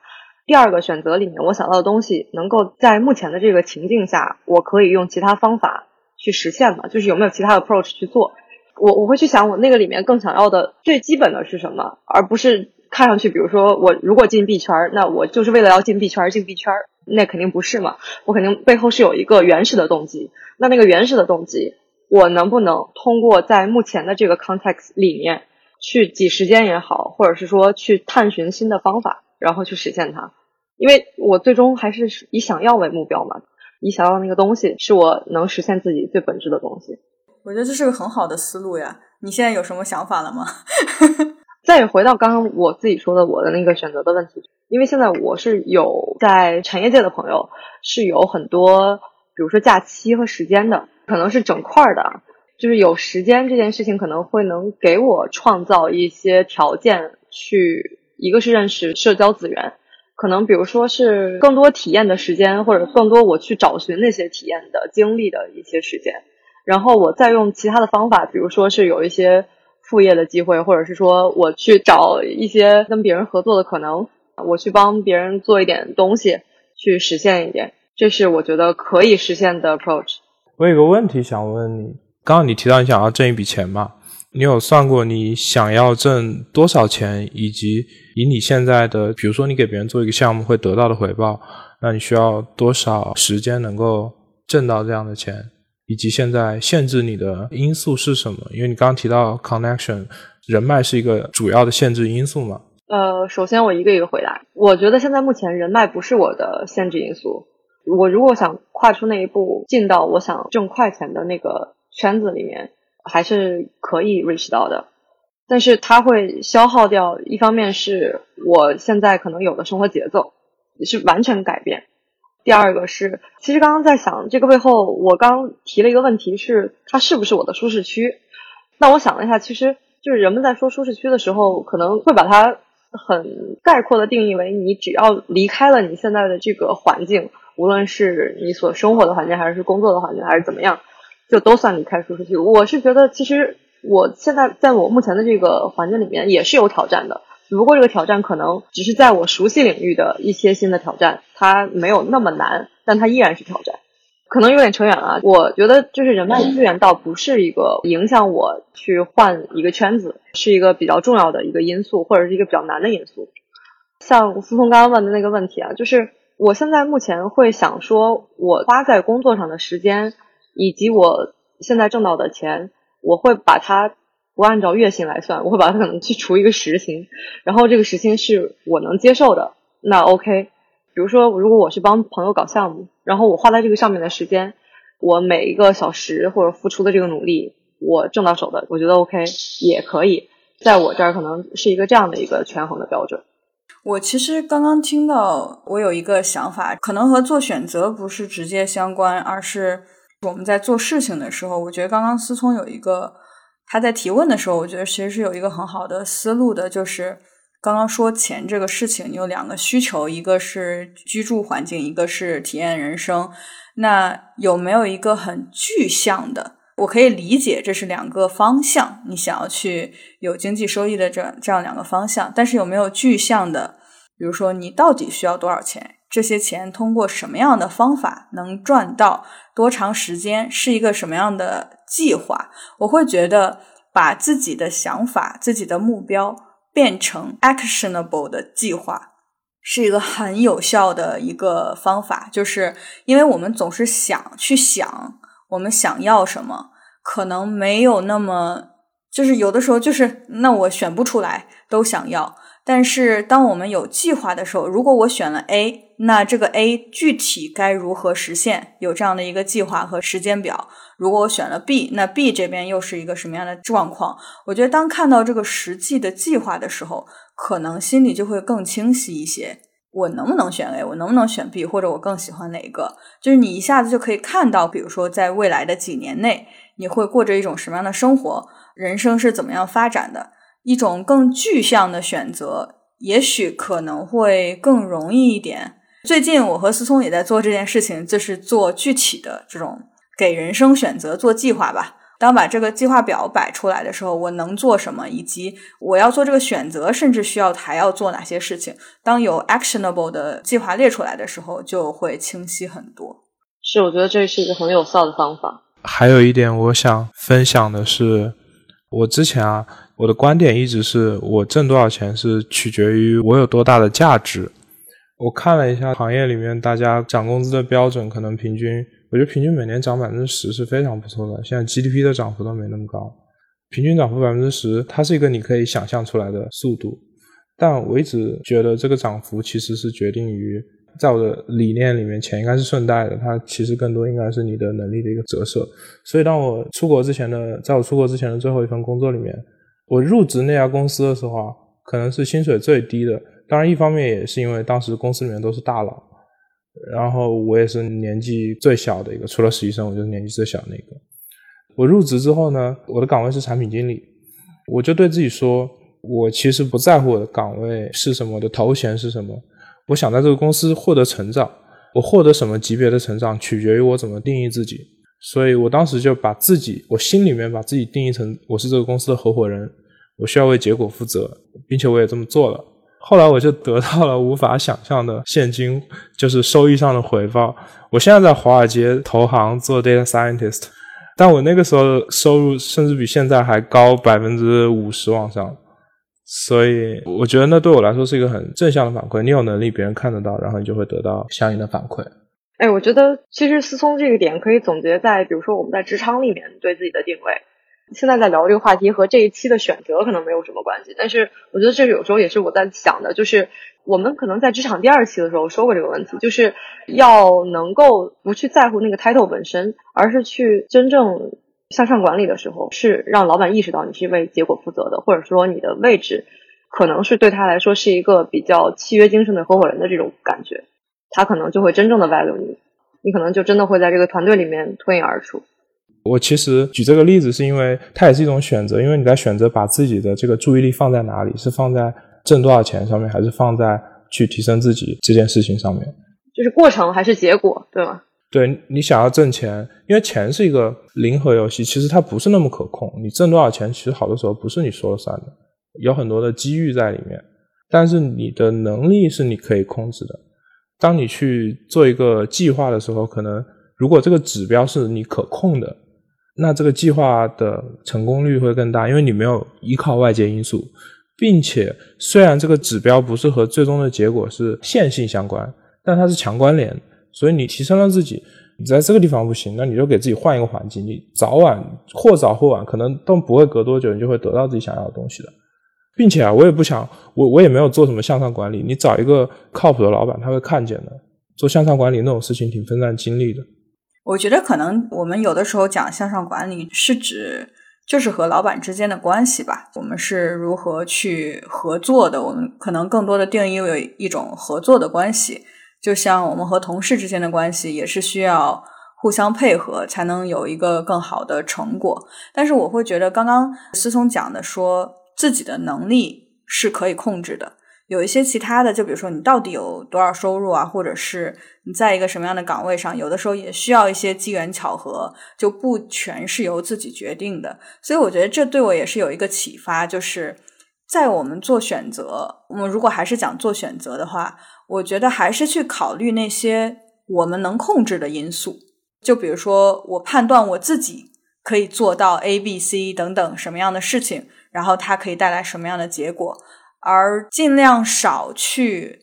第二个选择里面我想到的东西，能够在目前的这个情境下，我可以用其他方法去实现吗？就是有没有其他的 approach 去做？我我会去想我那个里面更想要的最基本的是什么，而不是看上去，比如说我如果进币圈，那我就是为了要进币圈进币圈。那肯定不是嘛，我肯定背后是有一个原始的动机。那那个原始的动机，我能不能通过在目前的这个 context 里面去挤时间也好，或者是说去探寻新的方法，然后去实现它？因为我最终还是以想要为目标嘛，以想要那个东西是我能实现自己最本质的东西。我觉得这是个很好的思路呀。你现在有什么想法了吗？(laughs) 再回到刚刚我自己说的我的那个选择的问题，因为现在我是有在产业界的朋友是有很多，比如说假期和时间的，可能是整块的，就是有时间这件事情可能会能给我创造一些条件去，一个是认识社交资源，可能比如说是更多体验的时间，或者更多我去找寻那些体验的经历的一些时间，然后我再用其他的方法，比如说是有一些。副业的机会，或者是说我去找一些跟别人合作的可能，我去帮别人做一点东西，去实现一点，这是我觉得可以实现的 approach。我有个问题想问你，刚刚你提到你想要挣一笔钱嘛？你有算过你想要挣多少钱，以及以你现在的，比如说你给别人做一个项目会得到的回报，那你需要多少时间能够挣到这样的钱？以及现在限制你的因素是什么？因为你刚刚提到 connection 人脉是一个主要的限制因素嘛？呃，首先我一个一个回答。我觉得现在目前人脉不是我的限制因素。我如果想跨出那一步，进到我想挣快钱的那个圈子里面，还是可以 reach 到的。但是它会消耗掉，一方面是我现在可能有的生活节奏是完全改变。第二个是，其实刚刚在想这个背后，我刚提了一个问题，是它是不是我的舒适区？那我想了一下，其实就是人们在说舒适区的时候，可能会把它很概括的定义为，你只要离开了你现在的这个环境，无论是你所生活的环境，还是工作的环境，还是怎么样，就都算离开舒适区。我是觉得，其实我现在在我目前的这个环境里面也是有挑战的。只不过这个挑战可能只是在我熟悉领域的一些新的挑战，它没有那么难，但它依然是挑战。可能有点扯远了。我觉得就是人脉资源倒不是一个影响我去换一个圈子，是一个比较重要的一个因素，或者是一个比较难的因素。像思聪刚刚问的那个问题啊，就是我现在目前会想说，我花在工作上的时间，以及我现在挣到的钱，我会把它。不按照月薪来算，我会把它可能去除一个时薪，然后这个时薪是我能接受的，那 OK。比如说，如果我是帮朋友搞项目，然后我花在这个上面的时间，我每一个小时或者付出的这个努力，我挣到手的，我觉得 OK 也可以，在我这儿可能是一个这样的一个权衡的标准。我其实刚刚听到，我有一个想法，可能和做选择不是直接相关，而是我们在做事情的时候，我觉得刚刚思聪有一个。他在提问的时候，我觉得其实是有一个很好的思路的，就是刚刚说钱这个事情，你有两个需求，一个是居住环境，一个是体验人生。那有没有一个很具象的，我可以理解这是两个方向，你想要去有经济收益的这这样两个方向，但是有没有具象的，比如说你到底需要多少钱？这些钱通过什么样的方法能赚到？多长时间？是一个什么样的计划？我会觉得把自己的想法、自己的目标变成 actionable 的计划，是一个很有效的一个方法。就是因为我们总是想去想。我们想要什么，可能没有那么，就是有的时候就是那我选不出来都想要。但是当我们有计划的时候，如果我选了 A，那这个 A 具体该如何实现，有这样的一个计划和时间表。如果我选了 B，那 B 这边又是一个什么样的状况？我觉得当看到这个实际的计划的时候，可能心里就会更清晰一些。我能不能选 A？我能不能选 B？或者我更喜欢哪一个？就是你一下子就可以看到，比如说在未来的几年内，你会过着一种什么样的生活，人生是怎么样发展的？一种更具象的选择，也许可能会更容易一点。最近我和思聪也在做这件事情，就是做具体的这种给人生选择做计划吧。当把这个计划表摆出来的时候，我能做什么，以及我要做这个选择，甚至需要还要做哪些事情？当有 actionable 的计划列出来的时候，就会清晰很多。是，我觉得这是一个很有效的方法。还有一点，我想分享的是，我之前啊，我的观点一直是我挣多少钱是取决于我有多大的价值。我看了一下行业里面大家涨工资的标准，可能平均。我觉得平均每年涨百分之十是非常不错的，现在 GDP 的涨幅都没那么高，平均涨幅百分之十，它是一个你可以想象出来的速度。但我一直觉得这个涨幅其实是决定于，在我的理念里面，钱应该是顺带的，它其实更多应该是你的能力的一个折射。所以当我出国之前的，在我出国之前的最后一份工作里面，我入职那家公司的时候啊，可能是薪水最低的。当然，一方面也是因为当时公司里面都是大佬。然后我也是年纪最小的一个，除了实习生，我就是年纪最小的那个。我入职之后呢，我的岗位是产品经理，我就对自己说，我其实不在乎我的岗位是什么，我的头衔是什么，我想在这个公司获得成长，我获得什么级别的成长，取决于我怎么定义自己。所以我当时就把自己，我心里面把自己定义成我是这个公司的合伙人，我需要为结果负责，并且我也这么做了。后来我就得到了无法想象的现金，就是收益上的回报。我现在在华尔街投行做 data scientist，但我那个时候收入甚至比现在还高百分之五十往上，所以我觉得那对我来说是一个很正向的反馈。你有能力，别人看得到，然后你就会得到相应的反馈。哎，我觉得其实思聪这个点可以总结在，比如说我们在职场里面对自己的定位。现在在聊这个话题和这一期的选择可能没有什么关系，但是我觉得这有时候也是我在想的，就是我们可能在职场第二期的时候说过这个问题，就是要能够不去在乎那个 title 本身，而是去真正向上管理的时候，是让老板意识到你是为结果负责的，或者说你的位置可能是对他来说是一个比较契约精神的合伙人的这种感觉，他可能就会真正的 value 你，你可能就真的会在这个团队里面脱颖而出。我其实举这个例子，是因为它也是一种选择，因为你在选择把自己的这个注意力放在哪里，是放在挣多少钱上面，还是放在去提升自己这件事情上面？就是过程还是结果，对吗？对你想要挣钱，因为钱是一个零和游戏，其实它不是那么可控。你挣多少钱，其实好多时候不是你说了算的，有很多的机遇在里面。但是你的能力是你可以控制的。当你去做一个计划的时候，可能如果这个指标是你可控的。那这个计划的成功率会更大，因为你没有依靠外界因素，并且虽然这个指标不是和最终的结果是线性相关，但它是强关联，所以你提升了自己，你在这个地方不行，那你就给自己换一个环境，你早晚或早或晚，可能都不会隔多久，你就会得到自己想要的东西的，并且啊，我也不想，我我也没有做什么向上管理，你找一个靠谱的老板，他会看见的，做向上管理那种事情挺分散精力的。我觉得可能我们有的时候讲向上管理，是指就是和老板之间的关系吧。我们是如何去合作的？我们可能更多的定义为一种合作的关系。就像我们和同事之间的关系，也是需要互相配合，才能有一个更好的成果。但是我会觉得，刚刚思聪讲的说自己的能力是可以控制的，有一些其他的，就比如说你到底有多少收入啊，或者是你在一个什么样的岗位上，有的时候也需要一些机缘巧合，就不全是由自己决定的。所以我觉得这对我也是有一个启发，就是在我们做选择，我们如果还是讲做选择的话，我觉得还是去考虑那些我们能控制的因素。就比如说，我判断我自己可以做到 A、B、C 等等什么样的事情，然后它可以带来什么样的结果。而尽量少去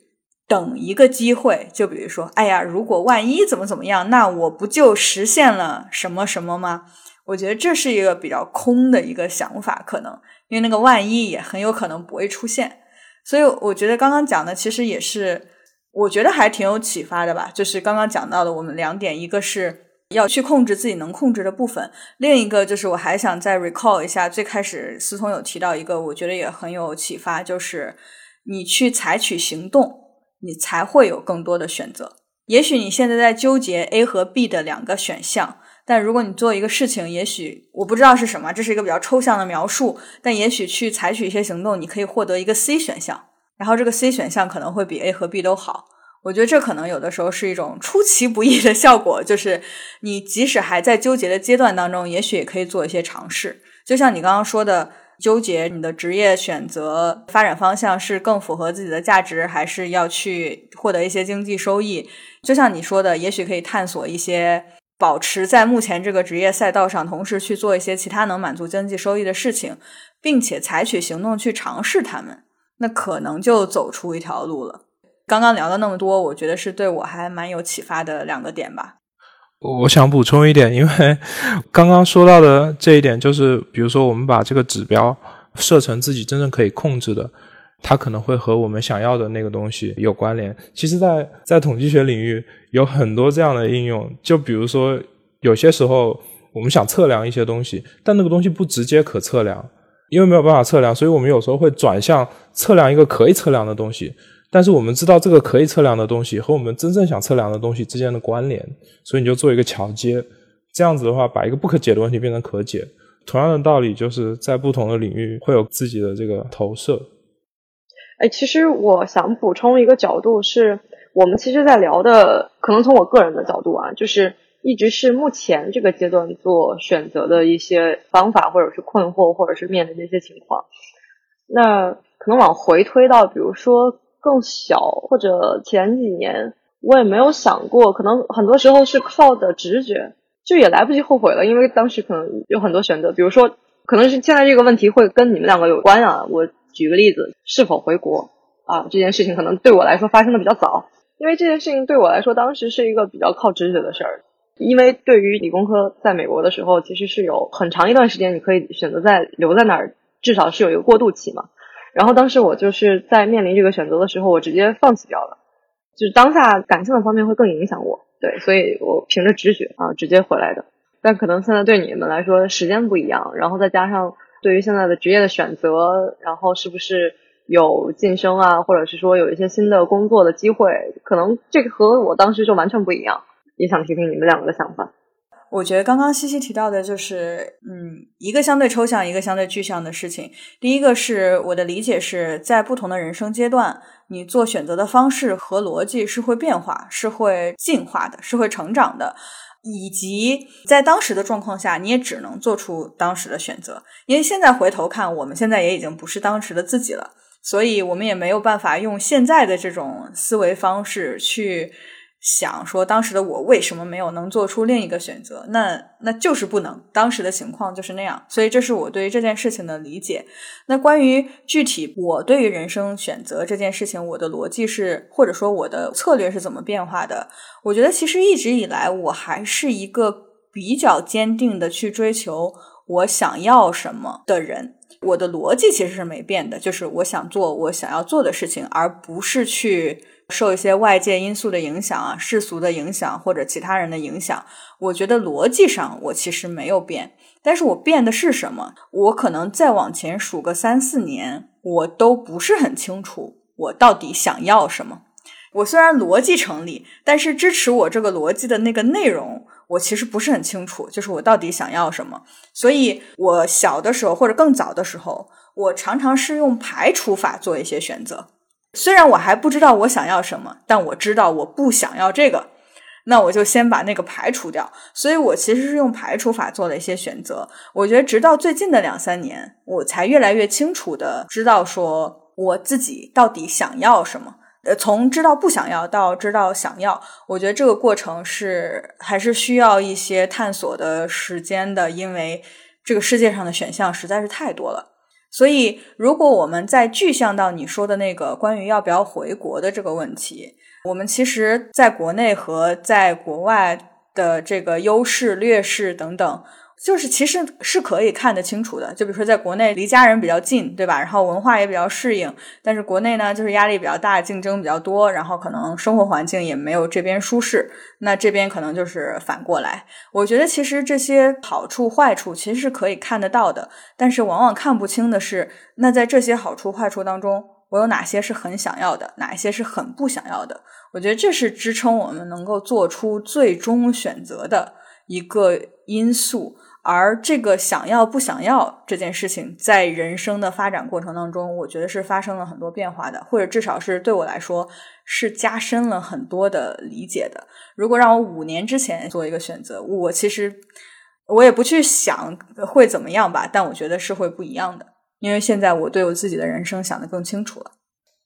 等一个机会，就比如说，哎呀，如果万一怎么怎么样，那我不就实现了什么什么吗？我觉得这是一个比较空的一个想法，可能因为那个万一也很有可能不会出现。所以我觉得刚刚讲的其实也是，我觉得还挺有启发的吧。就是刚刚讲到的，我们两点，一个是。要去控制自己能控制的部分。另一个就是，我还想再 recall 一下，最开始思聪有提到一个，我觉得也很有启发，就是你去采取行动，你才会有更多的选择。也许你现在在纠结 A 和 B 的两个选项，但如果你做一个事情，也许我不知道是什么，这是一个比较抽象的描述，但也许去采取一些行动，你可以获得一个 C 选项，然后这个 C 选项可能会比 A 和 B 都好。我觉得这可能有的时候是一种出其不意的效果，就是你即使还在纠结的阶段当中，也许也可以做一些尝试。就像你刚刚说的，纠结你的职业选择发展方向是更符合自己的价值，还是要去获得一些经济收益。就像你说的，也许可以探索一些保持在目前这个职业赛道上，同时去做一些其他能满足经济收益的事情，并且采取行动去尝试它们，那可能就走出一条路了。刚刚聊了那么多，我觉得是对我还蛮有启发的两个点吧。我想补充一点，因为刚刚说到的这一点，就是比如说我们把这个指标设成自己真正可以控制的，它可能会和我们想要的那个东西有关联。其实，在在统计学领域有很多这样的应用，就比如说有些时候我们想测量一些东西，但那个东西不直接可测量，因为没有办法测量，所以我们有时候会转向测量一个可以测量的东西。但是我们知道这个可以测量的东西和我们真正想测量的东西之间的关联，所以你就做一个桥接，这样子的话把一个不可解的问题变成可解。同样的道理，就是在不同的领域会有自己的这个投射。哎，其实我想补充一个角度是，我们其实在聊的，可能从我个人的角度啊，就是一直是目前这个阶段做选择的一些方法，或者是困惑，或者是面临的一些情况。那可能往回推到，比如说。更小或者前几年，我也没有想过，可能很多时候是靠的直觉，就也来不及后悔了，因为当时可能有很多选择，比如说，可能是现在这个问题会跟你们两个有关啊。我举个例子，是否回国啊？这件事情可能对我来说发生的比较早，因为这件事情对我来说当时是一个比较靠直觉的事儿，因为对于理工科在美国的时候，其实是有很长一段时间你可以选择在留在那儿，至少是有一个过渡期嘛。然后当时我就是在面临这个选择的时候，我直接放弃掉了，就是当下感性的方面会更影响我，对，所以我凭着直觉啊直接回来的。但可能现在对你们来说时间不一样，然后再加上对于现在的职业的选择，然后是不是有晋升啊，或者是说有一些新的工作的机会，可能这个和我当时就完全不一样。也想听听你们两个的想法。我觉得刚刚西西提到的就是，嗯，一个相对抽象，一个相对具象的事情。第一个是我的理解是在不同的人生阶段，你做选择的方式和逻辑是会变化，是会进化的，是会成长的。以及在当时的状况下，你也只能做出当时的选择。因为现在回头看，我们现在也已经不是当时的自己了，所以我们也没有办法用现在的这种思维方式去。想说当时的我为什么没有能做出另一个选择？那那就是不能，当时的情况就是那样。所以这是我对于这件事情的理解。那关于具体我对于人生选择这件事情，我的逻辑是或者说我的策略是怎么变化的？我觉得其实一直以来我还是一个比较坚定的去追求我想要什么的人。我的逻辑其实是没变的，就是我想做我想要做的事情，而不是去。受一些外界因素的影响啊，世俗的影响或者其他人的影响，我觉得逻辑上我其实没有变，但是我变的是什么？我可能再往前数个三四年，我都不是很清楚我到底想要什么。我虽然逻辑成立，但是支持我这个逻辑的那个内容，我其实不是很清楚，就是我到底想要什么。所以，我小的时候或者更早的时候，我常常是用排除法做一些选择。虽然我还不知道我想要什么，但我知道我不想要这个，那我就先把那个排除掉。所以我其实是用排除法做了一些选择。我觉得直到最近的两三年，我才越来越清楚的知道说我自己到底想要什么。呃，从知道不想要到知道想要，我觉得这个过程是还是需要一些探索的时间的，因为这个世界上的选项实在是太多了。所以，如果我们再具象到你说的那个关于要不要回国的这个问题，我们其实在国内和在国外的这个优势、劣势等等。就是其实是可以看得清楚的，就比如说在国内离家人比较近，对吧？然后文化也比较适应，但是国内呢，就是压力比较大，竞争比较多，然后可能生活环境也没有这边舒适。那这边可能就是反过来。我觉得其实这些好处坏处其实是可以看得到的，但是往往看不清的是，那在这些好处坏处当中，我有哪些是很想要的，哪一些是很不想要的？我觉得这是支撑我们能够做出最终选择的一个因素。而这个想要不想要这件事情，在人生的发展过程当中，我觉得是发生了很多变化的，或者至少是对我来说是加深了很多的理解的。如果让我五年之前做一个选择，我其实我也不去想会怎么样吧，但我觉得是会不一样的，因为现在我对我自己的人生想得更清楚了。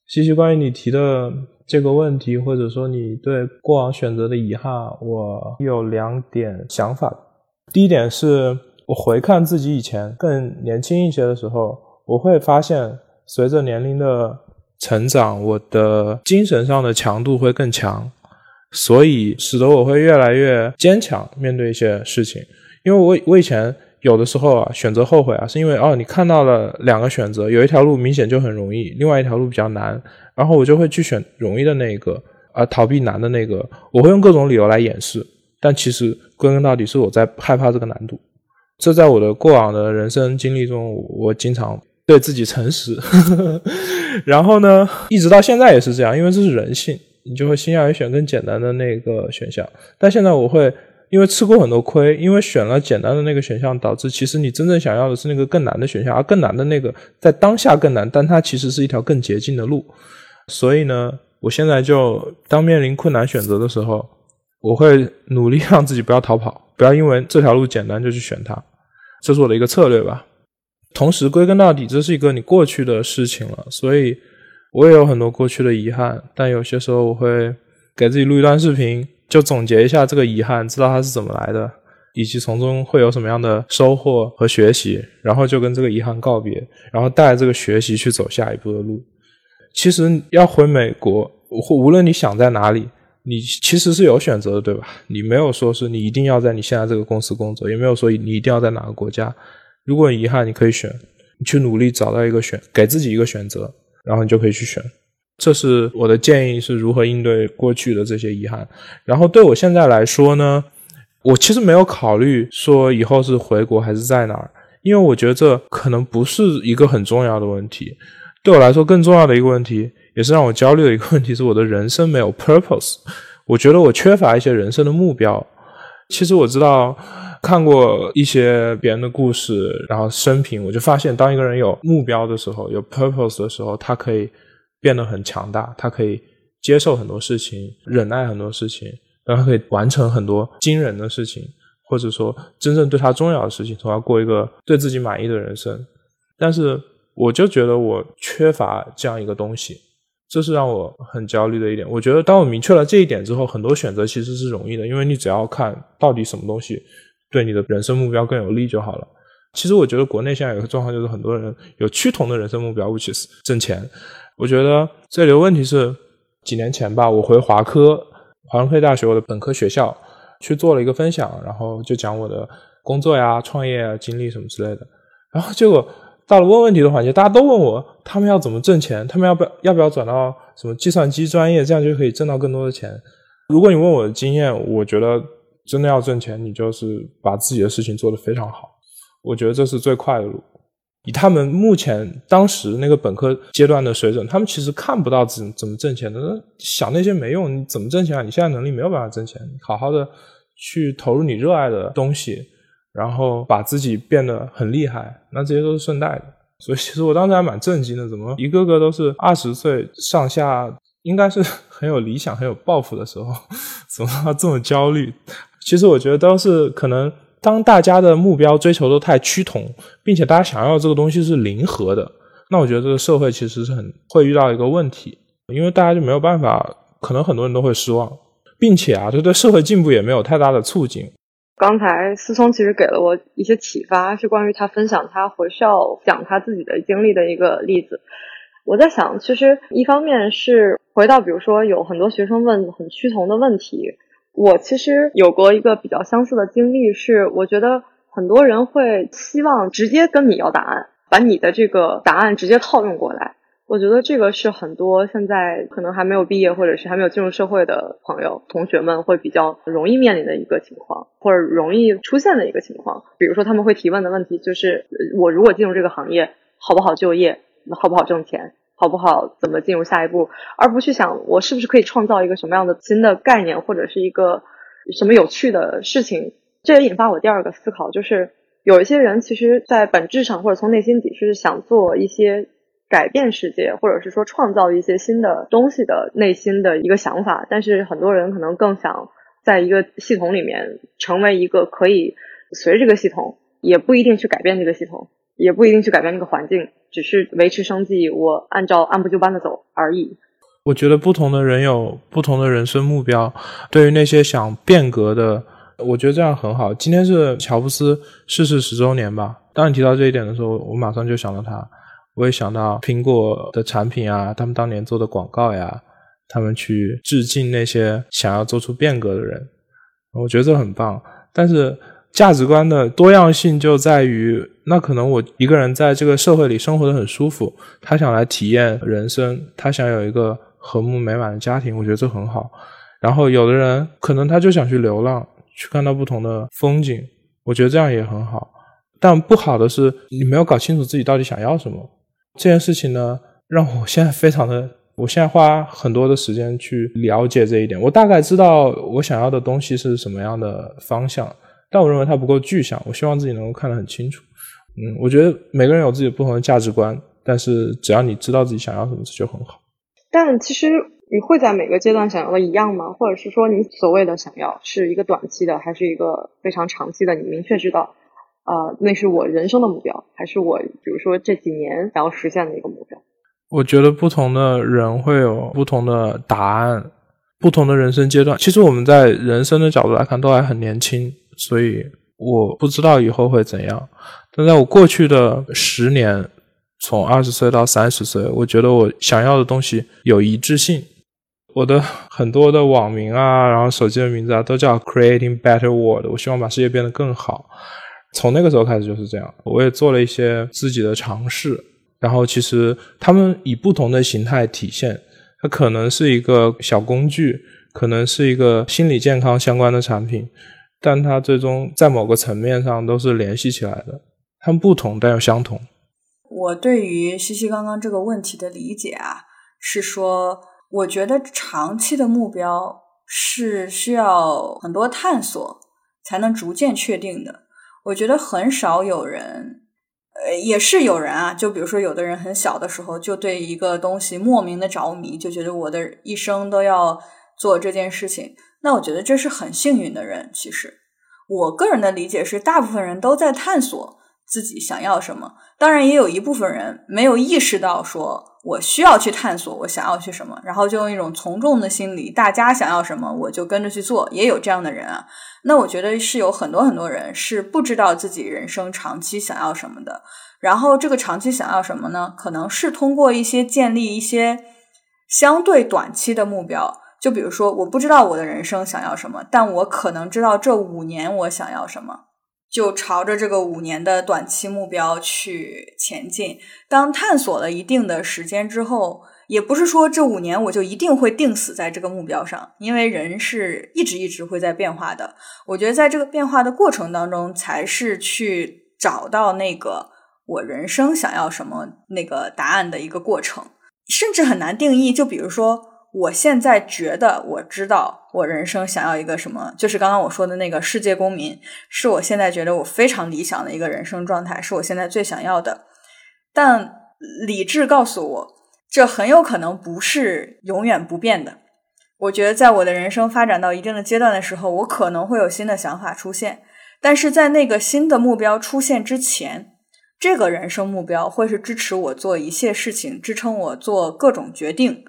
西西，关于你提的这个问题，或者说你对过往选择的遗憾，我有两点想法。第一点是我回看自己以前更年轻一些的时候，我会发现随着年龄的成长，我的精神上的强度会更强，所以使得我会越来越坚强面对一些事情。因为我我以前有的时候啊选择后悔啊，是因为哦你看到了两个选择，有一条路明显就很容易，另外一条路比较难，然后我就会去选容易的那个，而逃避难的那个，我会用各种理由来掩饰。但其实归根到底是我在害怕这个难度，这在我的过往的人生经历中，我经常对自己诚实。(laughs) 然后呢，一直到现在也是这样，因为这是人性，你就会倾向于选更简单的那个选项。但现在我会因为吃过很多亏，因为选了简单的那个选项，导致其实你真正想要的是那个更难的选项，而更难的那个在当下更难，但它其实是一条更捷径的路。所以呢，我现在就当面临困难选择的时候。我会努力让自己不要逃跑，不要因为这条路简单就去选它，这是我的一个策略吧。同时，归根到底，这是一个你过去的事情了，所以我也有很多过去的遗憾。但有些时候，我会给自己录一段视频，就总结一下这个遗憾，知道它是怎么来的，以及从中会有什么样的收获和学习，然后就跟这个遗憾告别，然后带着这个学习去走下一步的路。其实要回美国，或无论你想在哪里。你其实是有选择的，对吧？你没有说是你一定要在你现在这个公司工作，也没有说你一定要在哪个国家。如果遗憾，你可以选，你去努力找到一个选，给自己一个选择，然后你就可以去选。这是我的建议，是如何应对过去的这些遗憾。然后对我现在来说呢，我其实没有考虑说以后是回国还是在哪儿，因为我觉得这可能不是一个很重要的问题。对我来说，更重要的一个问题。也是让我焦虑的一个问题，是我的人生没有 purpose。我觉得我缺乏一些人生的目标。其实我知道，看过一些别人的故事，然后生平，我就发现，当一个人有目标的时候，有 purpose 的时候，他可以变得很强大，他可以接受很多事情，忍耐很多事情，然后可以完成很多惊人的事情，或者说真正对他重要的事情，从而过一个对自己满意的人生。但是，我就觉得我缺乏这样一个东西。这是让我很焦虑的一点。我觉得，当我明确了这一点之后，很多选择其实是容易的，因为你只要看到底什么东西对你的人生目标更有利就好了。其实，我觉得国内现在有个状况，就是很多人有趋同的人生目标，尤其是挣钱。我觉得这里的问题是，几年前吧，我回华科华中科技大学我的本科学校去做了一个分享，然后就讲我的工作呀、创业啊、经历什么之类的，然后结果。到了问问题的环节，大家都问我他们要怎么挣钱，他们要不要要不要转到什么计算机专业，这样就可以挣到更多的钱。如果你问我的经验，我觉得真的要挣钱，你就是把自己的事情做得非常好。我觉得这是最快的路。以他们目前当时那个本科阶段的水准，他们其实看不到怎怎么挣钱的，想那些没用。你怎么挣钱啊？你现在能力没有办法挣钱，好好的去投入你热爱的东西。然后把自己变得很厉害，那这些都是顺带的。所以其实我当时还蛮震惊的，怎么一个个都是二十岁上下，应该是很有理想、很有抱负的时候，怎么这么焦虑？其实我觉得都是可能，当大家的目标追求都太趋同，并且大家想要这个东西是零和的，那我觉得这个社会其实是很会遇到一个问题，因为大家就没有办法，可能很多人都会失望，并且啊，这对社会进步也没有太大的促进。刚才思聪其实给了我一些启发，是关于他分享他回校讲他自己的经历的一个例子。我在想，其实一方面是回到，比如说有很多学生问很趋同的问题，我其实有过一个比较相似的经历，是我觉得很多人会希望直接跟你要答案，把你的这个答案直接套用过来。我觉得这个是很多现在可能还没有毕业或者是还没有进入社会的朋友、同学们会比较容易面临的一个情况，或者容易出现的一个情况。比如说，他们会提问的问题就是：我如果进入这个行业，好不好就业？好不好挣钱？好不好怎么进入下一步？而不去想我是不是可以创造一个什么样的新的概念，或者是一个什么有趣的事情。这也引发我第二个思考，就是有一些人其实，在本质上或者从内心底是想做一些。改变世界，或者是说创造一些新的东西的内心的一个想法，但是很多人可能更想在一个系统里面成为一个可以随这个系统，也不一定去改变这个系统，也不一定去改变这个环境，只是维持生计，我按照按部就班的走而已。我觉得不同的人有不同的人生目标，对于那些想变革的，我觉得这样很好。今天是乔布斯逝世十周年吧？当你提到这一点的时候，我马上就想到他。我也想到苹果的产品啊，他们当年做的广告呀，他们去致敬那些想要做出变革的人，我觉得这很棒。但是价值观的多样性就在于，那可能我一个人在这个社会里生活的很舒服，他想来体验人生，他想有一个和睦美满的家庭，我觉得这很好。然后有的人可能他就想去流浪，去看到不同的风景，我觉得这样也很好。但不好的是，你没有搞清楚自己到底想要什么。这件事情呢，让我现在非常的，我现在花很多的时间去了解这一点。我大概知道我想要的东西是什么样的方向，但我认为它不够具象。我希望自己能够看得很清楚。嗯，我觉得每个人有自己不同的价值观，但是只要你知道自己想要什么，这就很好。但其实你会在每个阶段想要的一样吗？或者是说，你所谓的想要是一个短期的，还是一个非常长期的？你明确知道。啊，那是我人生的目标，还是我比如说这几年想要实现的一个目标？我觉得不同的人会有不同的答案，不同的人生阶段。其实我们在人生的角度来看，都还很年轻，所以我不知道以后会怎样。但在我过去的十年，从二十岁到三十岁，我觉得我想要的东西有一致性。我的很多的网名啊，然后手机的名字啊，都叫 Creating Better World。我希望把世界变得更好。从那个时候开始就是这样，我也做了一些自己的尝试，然后其实他们以不同的形态体现，它可能是一个小工具，可能是一个心理健康相关的产品，但它最终在某个层面上都是联系起来的，它们不同但又相同。我对于西西刚刚这个问题的理解啊，是说，我觉得长期的目标是需要很多探索才能逐渐确定的。我觉得很少有人，呃，也是有人啊。就比如说，有的人很小的时候就对一个东西莫名的着迷，就觉得我的一生都要做这件事情。那我觉得这是很幸运的人。其实，我个人的理解是，大部分人都在探索自己想要什么。当然，也有一部分人没有意识到说。我需要去探索我想要去什么，然后就用一种从众的心理，大家想要什么我就跟着去做，也有这样的人啊。那我觉得是有很多很多人是不知道自己人生长期想要什么的，然后这个长期想要什么呢？可能是通过一些建立一些相对短期的目标，就比如说我不知道我的人生想要什么，但我可能知道这五年我想要什么。就朝着这个五年的短期目标去前进。当探索了一定的时间之后，也不是说这五年我就一定会定死在这个目标上，因为人是一直一直会在变化的。我觉得在这个变化的过程当中，才是去找到那个我人生想要什么那个答案的一个过程，甚至很难定义。就比如说。我现在觉得我知道我人生想要一个什么，就是刚刚我说的那个世界公民，是我现在觉得我非常理想的一个人生状态，是我现在最想要的。但理智告诉我，这很有可能不是永远不变的。我觉得，在我的人生发展到一定的阶段的时候，我可能会有新的想法出现。但是在那个新的目标出现之前，这个人生目标会是支持我做一切事情、支撑我做各种决定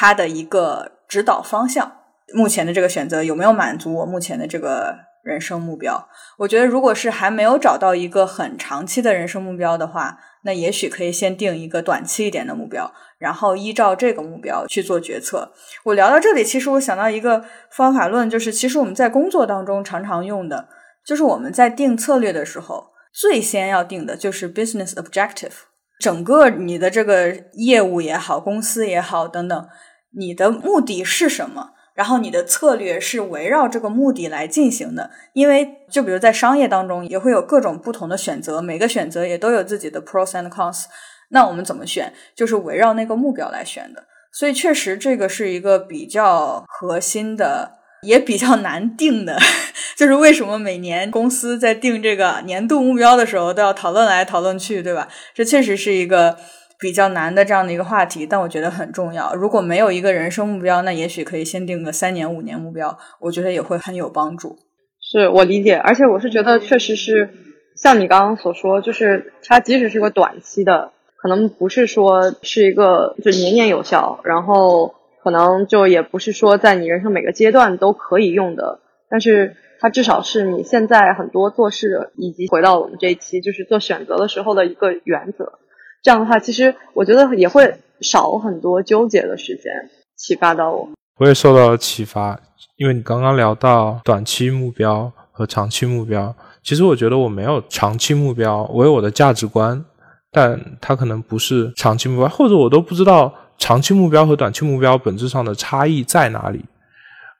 它的一个指导方向。目前的这个选择有没有满足我目前的这个人生目标？我觉得，如果是还没有找到一个很长期的人生目标的话，那也许可以先定一个短期一点的目标。然后依照这个目标去做决策。我聊到这里，其实我想到一个方法论，就是其实我们在工作当中常常用的，就是我们在定策略的时候，最先要定的就是 business objective。整个你的这个业务也好，公司也好等等，你的目的是什么？然后你的策略是围绕这个目的来进行的。因为就比如在商业当中，也会有各种不同的选择，每个选择也都有自己的 pros and cons。那我们怎么选？就是围绕那个目标来选的。所以确实，这个是一个比较核心的，也比较难定的。(laughs) 就是为什么每年公司在定这个年度目标的时候，都要讨论来讨论去，对吧？这确实是一个比较难的这样的一个话题，但我觉得很重要。如果没有一个人生目标，那也许可以先定个三年、五年目标，我觉得也会很有帮助。是我理解，而且我是觉得，确实是像你刚刚所说，就是它即使是个短期的。可能不是说是一个就年年有效，然后可能就也不是说在你人生每个阶段都可以用的，但是它至少是你现在很多做事以及回到我们这一期就是做选择的时候的一个原则。这样的话，其实我觉得也会少很多纠结的时间，启发到我。我也受到了启发，因为你刚刚聊到短期目标和长期目标，其实我觉得我没有长期目标，我有我的价值观。但它可能不是长期目标，或者我都不知道长期目标和短期目标本质上的差异在哪里。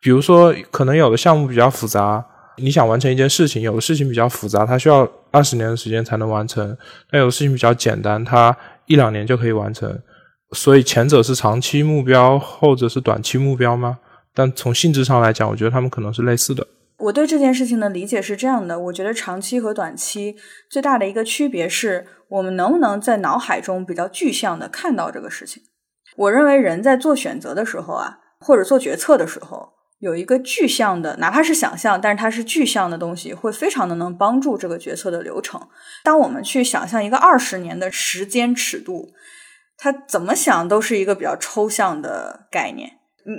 比如说，可能有的项目比较复杂，你想完成一件事情；有的事情比较复杂，它需要二十年的时间才能完成；那有的事情比较简单，它一两年就可以完成。所以前者是长期目标，后者是短期目标吗？但从性质上来讲，我觉得他们可能是类似的。我对这件事情的理解是这样的：我觉得长期和短期最大的一个区别是。我们能不能在脑海中比较具象的看到这个事情？我认为人在做选择的时候啊，或者做决策的时候，有一个具象的，哪怕是想象，但是它是具象的东西，会非常的能帮助这个决策的流程。当我们去想象一个二十年的时间尺度，它怎么想都是一个比较抽象的概念。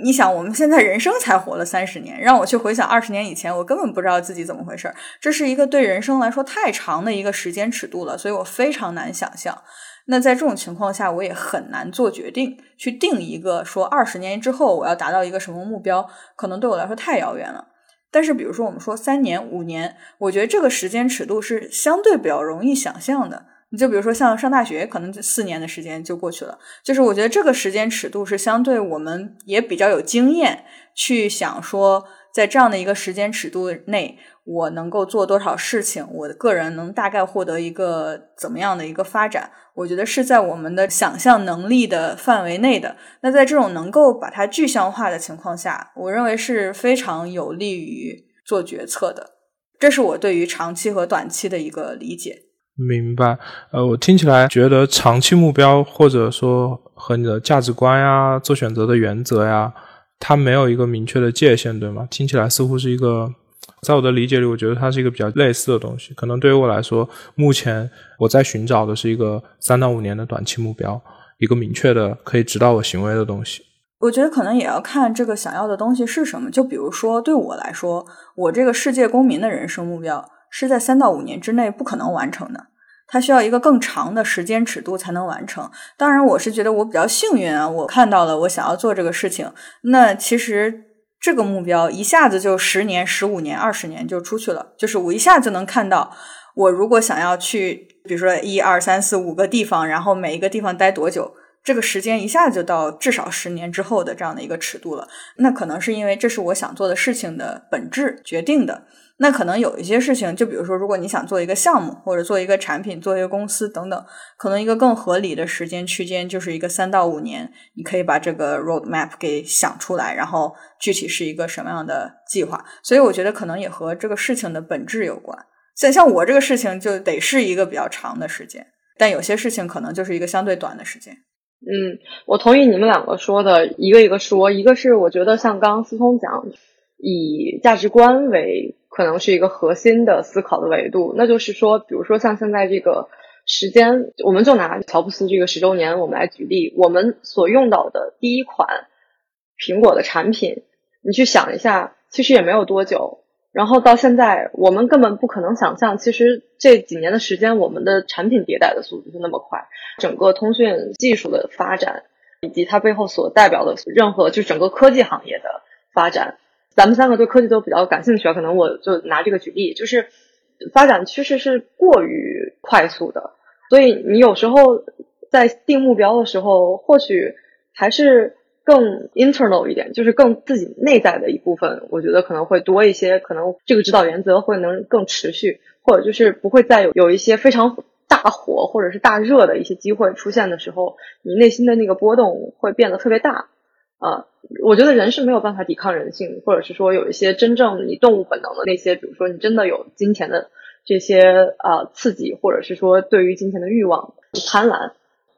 你想，我们现在人生才活了三十年，让我去回想二十年以前，我根本不知道自己怎么回事儿。这是一个对人生来说太长的一个时间尺度了，所以我非常难想象。那在这种情况下，我也很难做决定，去定一个说二十年之后我要达到一个什么目标，可能对我来说太遥远了。但是，比如说我们说三年、五年，我觉得这个时间尺度是相对比较容易想象的。你就比如说像上大学，可能就四年的时间就过去了。就是我觉得这个时间尺度是相对我们也比较有经验去想说，在这样的一个时间尺度内，我能够做多少事情，我的个人能大概获得一个怎么样的一个发展？我觉得是在我们的想象能力的范围内的。那在这种能够把它具象化的情况下，我认为是非常有利于做决策的。这是我对于长期和短期的一个理解。明白，呃，我听起来觉得长期目标或者说和你的价值观呀、做选择的原则呀，它没有一个明确的界限，对吗？听起来似乎是一个，在我的理解里，我觉得它是一个比较类似的东西。可能对于我来说，目前我在寻找的是一个三到五年的短期目标，一个明确的可以指导我行为的东西。我觉得可能也要看这个想要的东西是什么。就比如说，对我来说，我这个世界公民的人生目标是在三到五年之内不可能完成的。它需要一个更长的时间尺度才能完成。当然，我是觉得我比较幸运啊，我看到了我想要做这个事情。那其实这个目标一下子就十年、十五年、二十年就出去了，就是我一下子能看到，我如果想要去，比如说一二三四五个地方，然后每一个地方待多久，这个时间一下子就到至少十年之后的这样的一个尺度了。那可能是因为这是我想做的事情的本质决定的。那可能有一些事情，就比如说，如果你想做一个项目，或者做一个产品，做一个公司等等，可能一个更合理的时间区间就是一个三到五年，你可以把这个 roadmap 给想出来，然后具体是一个什么样的计划。所以我觉得可能也和这个事情的本质有关。像像我这个事情就得是一个比较长的时间，但有些事情可能就是一个相对短的时间。嗯，我同意你们两个说的，一个一个说。一个是我觉得像刚刚思聪讲，以价值观为可能是一个核心的思考的维度，那就是说，比如说像现在这个时间，我们就拿乔布斯这个十周年我们来举例，我们所用到的第一款苹果的产品，你去想一下，其实也没有多久。然后到现在，我们根本不可能想象，其实这几年的时间，我们的产品迭代的速度是那么快。整个通讯技术的发展，以及它背后所代表的任何，就整个科技行业的发展，咱们三个对科技都比较感兴趣啊。可能我就拿这个举例，就是发展趋势是过于快速的，所以你有时候在定目标的时候，或许还是。更 internal 一点，就是更自己内在的一部分，我觉得可能会多一些，可能这个指导原则会能更持续，或者就是不会再有有一些非常大火或者是大热的一些机会出现的时候，你内心的那个波动会变得特别大。啊，我觉得人是没有办法抵抗人性，或者是说有一些真正你动物本能的那些，比如说你真的有金钱的这些啊刺激，或者是说对于金钱的欲望贪婪，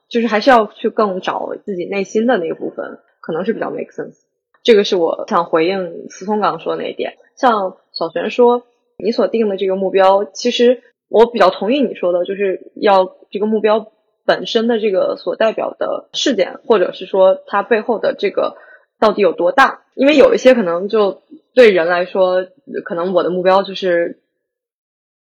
就是还是要去更找自己内心的那个部分。可能是比较 make sense，这个是我想回应思聪刚刚说的那一点。像小璇说，你所定的这个目标，其实我比较同意你说的，就是要这个目标本身的这个所代表的事件，或者是说它背后的这个到底有多大。因为有一些可能就对人来说，可能我的目标就是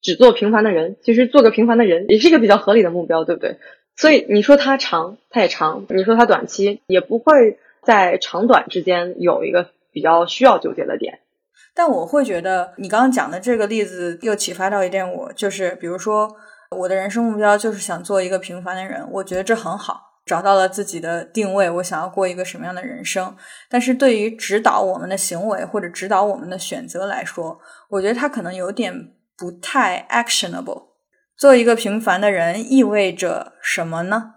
只做平凡的人，其实做个平凡的人也是一个比较合理的目标，对不对？所以你说它长，它也长；你说它短期，也不会。在长短之间有一个比较需要纠结的点，但我会觉得你刚刚讲的这个例子又启发到一点，我就是比如说我的人生目标就是想做一个平凡的人，我觉得这很好，找到了自己的定位，我想要过一个什么样的人生。但是对于指导我们的行为或者指导我们的选择来说，我觉得它可能有点不太 actionable。做一个平凡的人意味着什么呢？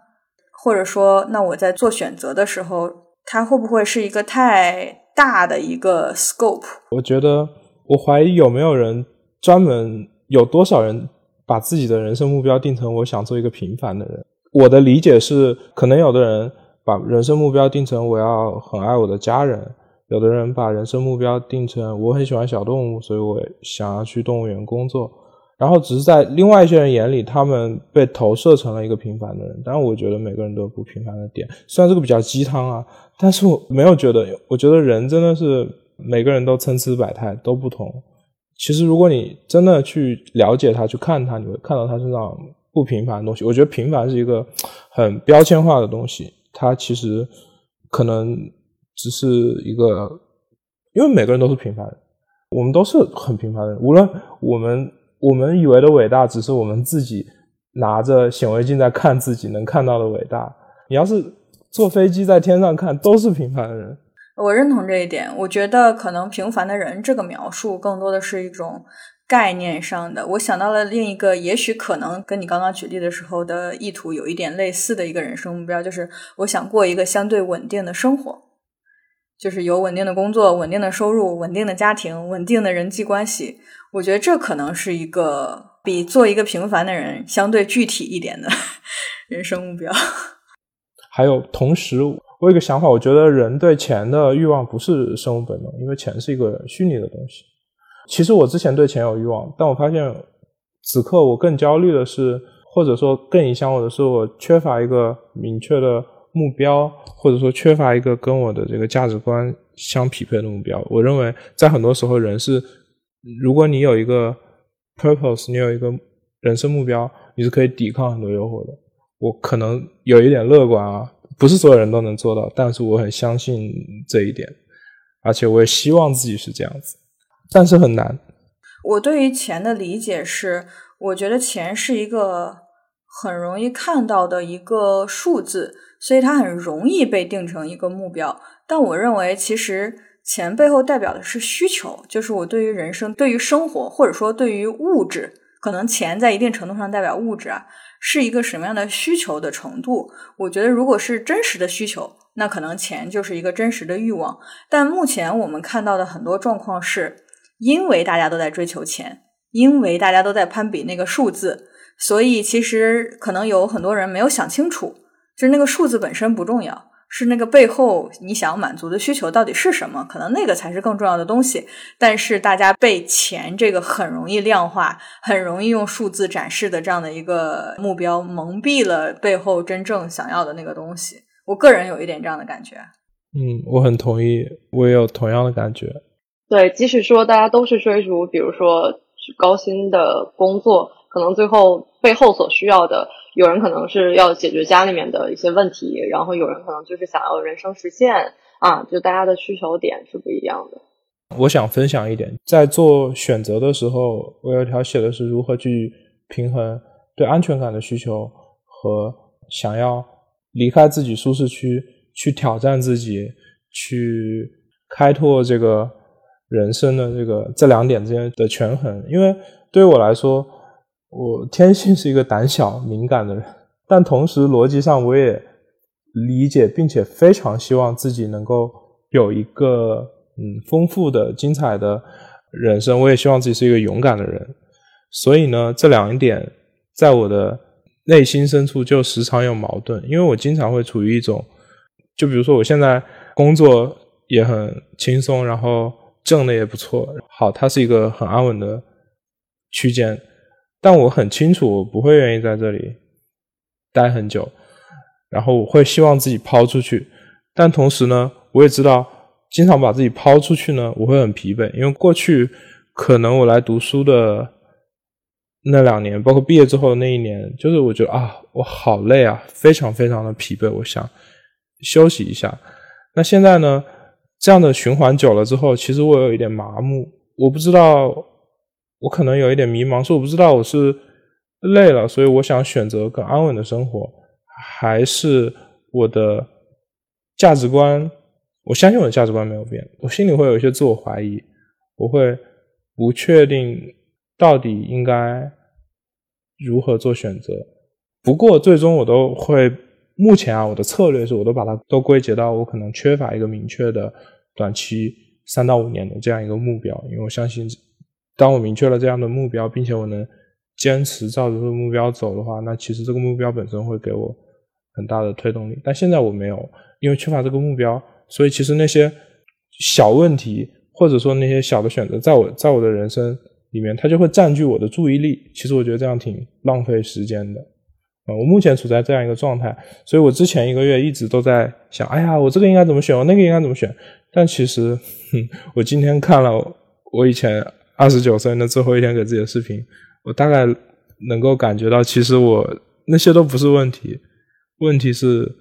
或者说，那我在做选择的时候。它会不会是一个太大的一个 scope？我觉得，我怀疑有没有人专门有多少人把自己的人生目标定成我想做一个平凡的人。我的理解是，可能有的人把人生目标定成我要很爱我的家人，有的人把人生目标定成我很喜欢小动物，所以我想要去动物园工作。然后只是在另外一些人眼里，他们被投射成了一个平凡的人。但我觉得每个人都有不平凡的点，虽然这个比较鸡汤啊，但是我没有觉得。我觉得人真的是每个人都参差百态，都不同。其实如果你真的去了解他，去看他，你会看到他身上不平凡的东西。我觉得平凡是一个很标签化的东西，它其实可能只是一个，因为每个人都是平凡人，我们都是很平凡的人，无论我们。我们以为的伟大，只是我们自己拿着显微镜在看自己能看到的伟大。你要是坐飞机在天上看，都是平凡的人。我认同这一点。我觉得可能“平凡的人”这个描述更多的是一种概念上的。我想到了另一个，也许可能跟你刚刚举例的时候的意图有一点类似的一个人生目标，就是我想过一个相对稳定的生活，就是有稳定的工作、稳定的收入、稳定的家庭、稳定的人际关系。我觉得这可能是一个比做一个平凡的人相对具体一点的 (laughs) 人生目标。还有，同时我有一个想法，我觉得人对钱的欲望不是生物本能，因为钱是一个虚拟的东西。其实我之前对钱有欲望，但我发现此刻我更焦虑的是，或者说更影响我的是，我缺乏一个明确的目标，或者说缺乏一个跟我的这个价值观相匹配的目标。我认为在很多时候，人是。如果你有一个 purpose，你有一个人生目标，你是可以抵抗很多诱惑的。我可能有一点乐观啊，不是所有人都能做到，但是我很相信这一点，而且我也希望自己是这样子，但是很难。我对于钱的理解是，我觉得钱是一个很容易看到的一个数字，所以它很容易被定成一个目标。但我认为其实。钱背后代表的是需求，就是我对于人生、对于生活，或者说对于物质，可能钱在一定程度上代表物质啊，是一个什么样的需求的程度？我觉得，如果是真实的需求，那可能钱就是一个真实的欲望。但目前我们看到的很多状况是，因为大家都在追求钱，因为大家都在攀比那个数字，所以其实可能有很多人没有想清楚，就是那个数字本身不重要。是那个背后你想满足的需求到底是什么？可能那个才是更重要的东西。但是大家被钱这个很容易量化、很容易用数字展示的这样的一个目标蒙蔽了背后真正想要的那个东西。我个人有一点这样的感觉。嗯，我很同意，我也有同样的感觉。对，即使说大家都是追逐，比如说高薪的工作，可能最后背后所需要的。有人可能是要解决家里面的一些问题，然后有人可能就是想要人生实现啊，就大家的需求点是不一样的。我想分享一点，在做选择的时候，我有一条写的是如何去平衡对安全感的需求和想要离开自己舒适区去挑战自己、去开拓这个人生的这个这两点之间的权衡。因为对于我来说。我天性是一个胆小敏感的人，但同时逻辑上我也理解，并且非常希望自己能够有一个嗯丰富的、精彩的人生。我也希望自己是一个勇敢的人。所以呢，这两点在我的内心深处就时常有矛盾，因为我经常会处于一种，就比如说我现在工作也很轻松，然后挣的也不错，好，它是一个很安稳的区间。但我很清楚，我不会愿意在这里待很久，然后我会希望自己抛出去。但同时呢，我也知道，经常把自己抛出去呢，我会很疲惫。因为过去可能我来读书的那两年，包括毕业之后的那一年，就是我觉得啊，我好累啊，非常非常的疲惫，我想休息一下。那现在呢，这样的循环久了之后，其实我有一点麻木，我不知道。我可能有一点迷茫，说我不知道我是累了，所以我想选择更安稳的生活，还是我的价值观？我相信我的价值观没有变，我心里会有一些自我怀疑，我会不确定到底应该如何做选择。不过最终我都会，目前啊，我的策略是我都把它都归结到我可能缺乏一个明确的短期三到五年的这样一个目标，因为我相信。当我明确了这样的目标，并且我能坚持照着这个目标走的话，那其实这个目标本身会给我很大的推动力。但现在我没有，因为缺乏这个目标，所以其实那些小问题或者说那些小的选择，在我在我的人生里面，它就会占据我的注意力。其实我觉得这样挺浪费时间的。啊，我目前处在这样一个状态，所以我之前一个月一直都在想，哎呀，我这个应该怎么选，我那个应该怎么选。但其实，哼我今天看了我以前。二十九岁的最后一天给自己的视频，我大概能够感觉到，其实我那些都不是问题，问题是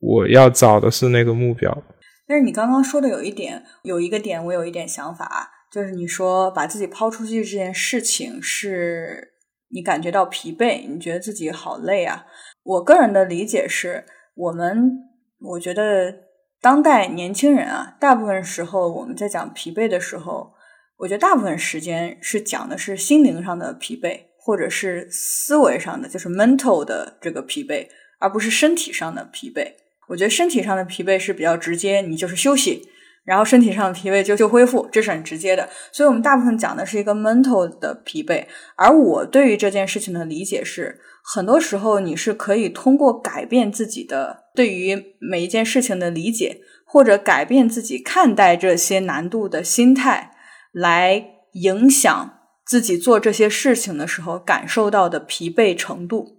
我要找的是那个目标。但是你刚刚说的有一点，有一个点我有一点想法，就是你说把自己抛出去这件事情，是你感觉到疲惫，你觉得自己好累啊？我个人的理解是，我们我觉得当代年轻人啊，大部分时候我们在讲疲惫的时候。我觉得大部分时间是讲的是心灵上的疲惫，或者是思维上的，就是 mental 的这个疲惫，而不是身体上的疲惫。我觉得身体上的疲惫是比较直接，你就是休息，然后身体上的疲惫就就恢复，这是很直接的。所以我们大部分讲的是一个 mental 的疲惫。而我对于这件事情的理解是，很多时候你是可以通过改变自己的对于每一件事情的理解，或者改变自己看待这些难度的心态。来影响自己做这些事情的时候感受到的疲惫程度，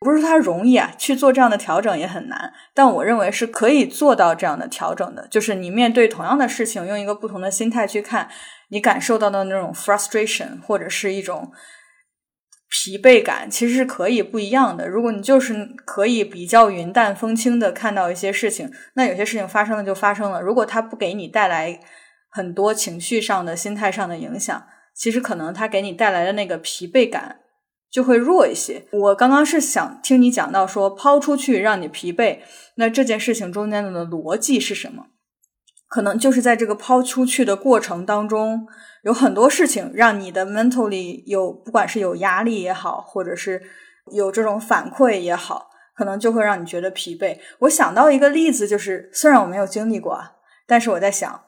不是说它容易啊，去做这样的调整也很难。但我认为是可以做到这样的调整的，就是你面对同样的事情，用一个不同的心态去看，你感受到的那种 frustration 或者是一种疲惫感，其实是可以不一样的。如果你就是可以比较云淡风轻的看到一些事情，那有些事情发生了就发生了。如果它不给你带来，很多情绪上的、心态上的影响，其实可能它给你带来的那个疲惫感就会弱一些。我刚刚是想听你讲到说抛出去让你疲惫，那这件事情中间的逻辑是什么？可能就是在这个抛出去的过程当中，有很多事情让你的 mentally 有，不管是有压力也好，或者是有这种反馈也好，可能就会让你觉得疲惫。我想到一个例子，就是虽然我没有经历过啊，但是我在想。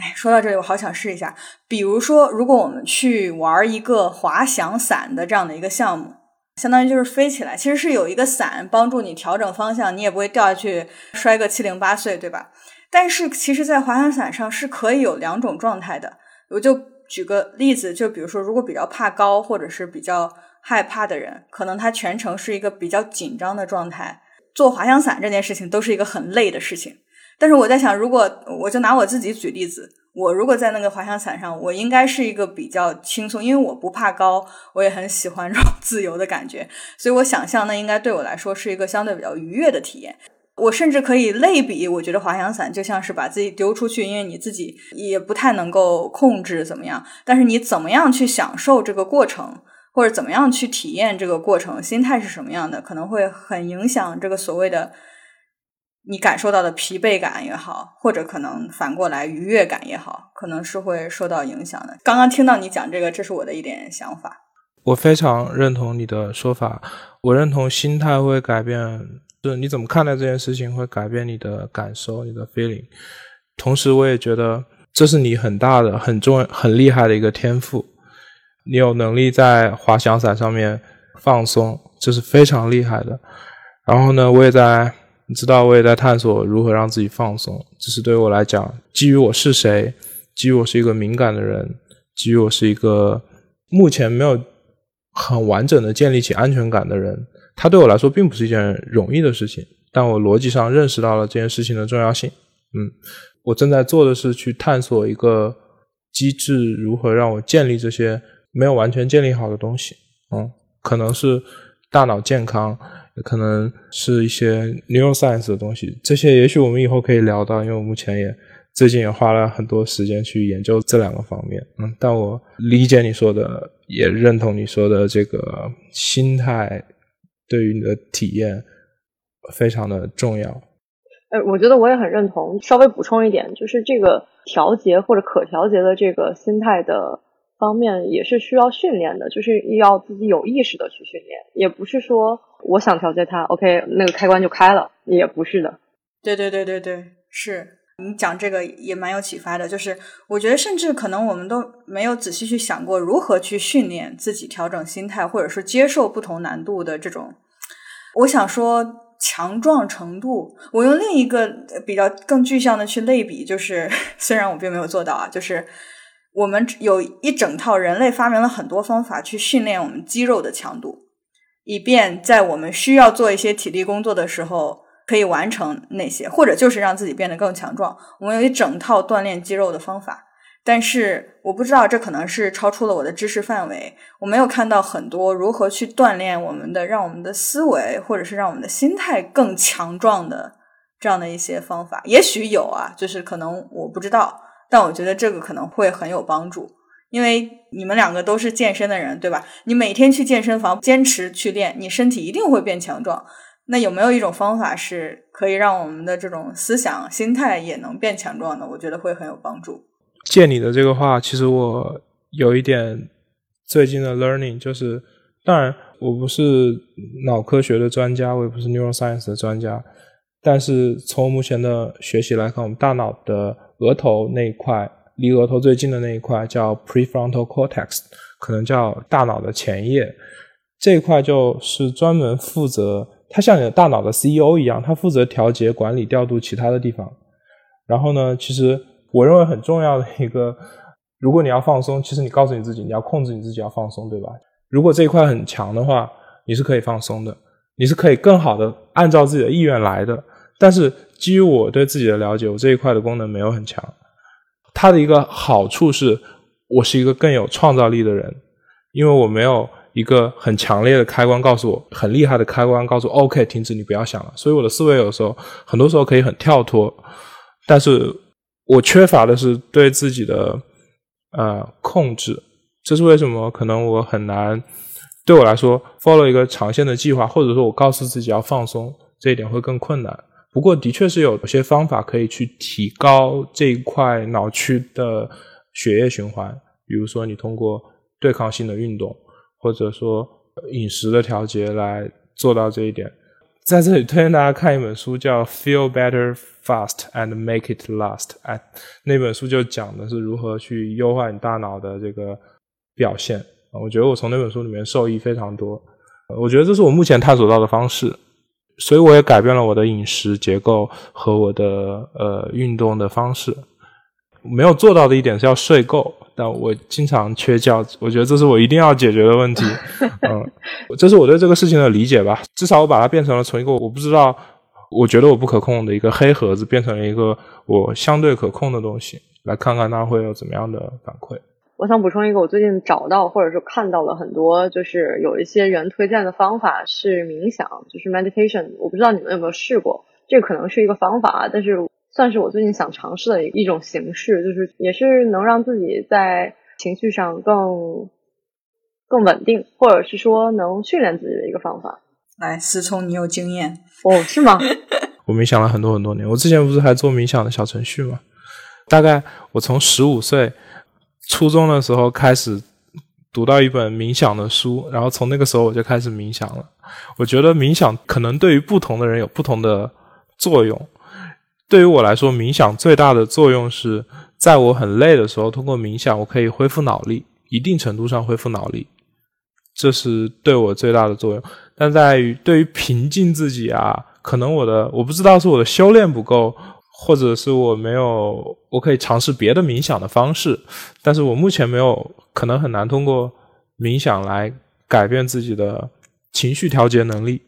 哎，说到这里，我好想试一下。比如说，如果我们去玩一个滑翔伞的这样的一个项目，相当于就是飞起来，其实是有一个伞帮助你调整方向，你也不会掉下去摔个七零八碎，对吧？但是其实，在滑翔伞上是可以有两种状态的。我就举个例子，就比如说，如果比较怕高或者是比较害怕的人，可能他全程是一个比较紧张的状态，做滑翔伞这件事情都是一个很累的事情。但是我在想，如果我就拿我自己举例子，我如果在那个滑翔伞上，我应该是一个比较轻松，因为我不怕高，我也很喜欢 (laughs) 这种自由的感觉，所以我想象那应该对我来说是一个相对比较愉悦的体验。我甚至可以类比，我觉得滑翔伞就像是把自己丢出去，因为你自己也不太能够控制怎么样，但是你怎么样去享受这个过程，或者怎么样去体验这个过程，心态是什么样的，可能会很影响这个所谓的。你感受到的疲惫感也好，或者可能反过来愉悦感也好，可能是会受到影响的。刚刚听到你讲这个，这是我的一点想法。我非常认同你的说法，我认同心态会改变，就是你怎么看待这件事情会改变你的感受，你的 feeling。同时，我也觉得这是你很大的、很重、很厉害的一个天赋。你有能力在滑翔伞上面放松，这是非常厉害的。然后呢，我也在。你知道，我也在探索如何让自己放松。只是对于我来讲，基于我是谁，基于我是一个敏感的人，基于我是一个目前没有很完整的建立起安全感的人，它对我来说并不是一件容易的事情。但我逻辑上认识到了这件事情的重要性。嗯，我正在做的是去探索一个机制，如何让我建立这些没有完全建立好的东西。嗯，可能是大脑健康。可能是一些 neuroscience 的东西，这些也许我们以后可以聊到，因为我目前也最近也花了很多时间去研究这两个方面。嗯，但我理解你说的，也认同你说的这个心态对于你的体验非常的重要。呃，我觉得我也很认同。稍微补充一点，就是这个调节或者可调节的这个心态的方面，也是需要训练的，就是要自己有意识的去训练，也不是说。我想调节它，OK，那个开关就开了，也不是的。对对对对对，是你讲这个也蛮有启发的。就是我觉得，甚至可能我们都没有仔细去想过如何去训练自己调整心态，或者是接受不同难度的这种。我想说强壮程度，我用另一个比较更具象的去类比，就是 (laughs) 虽然我并没有做到啊，就是我们有一整套人类发明了很多方法去训练我们肌肉的强度。以便在我们需要做一些体力工作的时候，可以完成那些，或者就是让自己变得更强壮。我们有一整套锻炼肌肉的方法，但是我不知道这可能是超出了我的知识范围。我没有看到很多如何去锻炼我们的，让我们的思维或者是让我们的心态更强壮的这样的一些方法。也许有啊，就是可能我不知道，但我觉得这个可能会很有帮助。因为你们两个都是健身的人，对吧？你每天去健身房坚持去练，你身体一定会变强壮。那有没有一种方法是可以让我们的这种思想、心态也能变强壮的？我觉得会很有帮助。借你的这个话，其实我有一点最近的 learning，就是当然我不是脑科学的专家，我也不是 neuroscience 的专家，但是从目前的学习来看，我们大脑的额头那一块。离额头最近的那一块叫 prefrontal cortex，可能叫大脑的前叶。这一块就是专门负责，它像你的大脑的 CEO 一样，它负责调节、管理、调度其他的地方。然后呢，其实我认为很重要的一个，如果你要放松，其实你告诉你自己，你要控制你自己要放松，对吧？如果这一块很强的话，你是可以放松的，你是可以更好的按照自己的意愿来的。但是基于我对自己的了解，我这一块的功能没有很强。它的一个好处是，我是一个更有创造力的人，因为我没有一个很强烈的开关告诉我，很厉害的开关告诉 OK 停止，你不要想了。所以我的思维有时候，很多时候可以很跳脱，但是我缺乏的是对自己的呃控制。这是为什么？可能我很难对我来说 follow 一个长线的计划，或者说我告诉自己要放松，这一点会更困难。不过，的确是有些方法可以去提高这一块脑区的血液循环，比如说你通过对抗性的运动，或者说饮食的调节来做到这一点。在这里推荐大家看一本书，叫《Feel Better Fast and Make It Last》。哎，那本书就讲的是如何去优化你大脑的这个表现。我觉得我从那本书里面受益非常多。我觉得这是我目前探索到的方式，所以我也改变了我的饮食结构和我的呃运动的方式。没有做到的一点是要睡够，但我经常缺觉，我觉得这是我一定要解决的问题。(laughs) 嗯，这是我对这个事情的理解吧。至少我把它变成了从一个我不知道，我觉得我不可控的一个黑盒子，变成了一个我相对可控的东西。来看看它会有怎么样的反馈。我想补充一个，我最近找到或者是看到了很多，就是有一些人推荐的方法是冥想，就是 meditation。我不知道你们有没有试过，这可能是一个方法，但是算是我最近想尝试的一种形式，就是也是能让自己在情绪上更更稳定，或者是说能训练自己的一个方法。来，思聪，你有经验哦？是吗？(laughs) 我冥想了很多很多年，我之前不是还做冥想的小程序吗？大概我从十五岁。初中的时候开始读到一本冥想的书，然后从那个时候我就开始冥想了。我觉得冥想可能对于不同的人有不同的作用。对于我来说，冥想最大的作用是在我很累的时候，通过冥想我可以恢复脑力，一定程度上恢复脑力，这是对我最大的作用。但在于对于平静自己啊，可能我的我不知道是我的修炼不够。或者是我没有，我可以尝试别的冥想的方式，但是我目前没有，可能很难通过冥想来改变自己的情绪调节能力。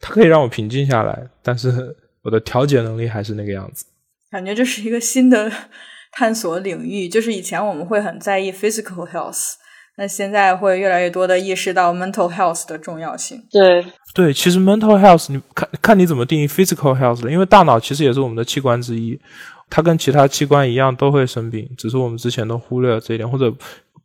它可以让我平静下来，但是我的调节能力还是那个样子。感觉这是一个新的 (laughs) 探索领域，就是以前我们会很在意 physical health。那现在会越来越多的意识到 mental health 的重要性。对对，其实 mental health，你看看你怎么定义 physical health 的，因为大脑其实也是我们的器官之一，它跟其他器官一样都会生病，只是我们之前都忽略了这一点，或者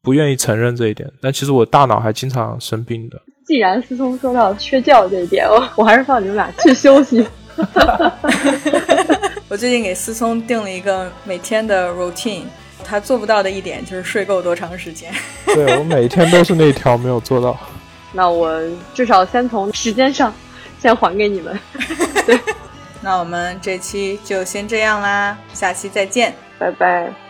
不愿意承认这一点。但其实我大脑还经常生病的。既然思聪说到缺觉这一点，我我还是放你们俩去休息。(laughs) 我最近给思聪定了一个每天的 routine。他做不到的一点就是睡够多长时间。对我每天都是那条没有做到。(laughs) 那我至少先从时间上先还给你们。(laughs) 对，那我们这期就先这样啦，下期再见，拜拜。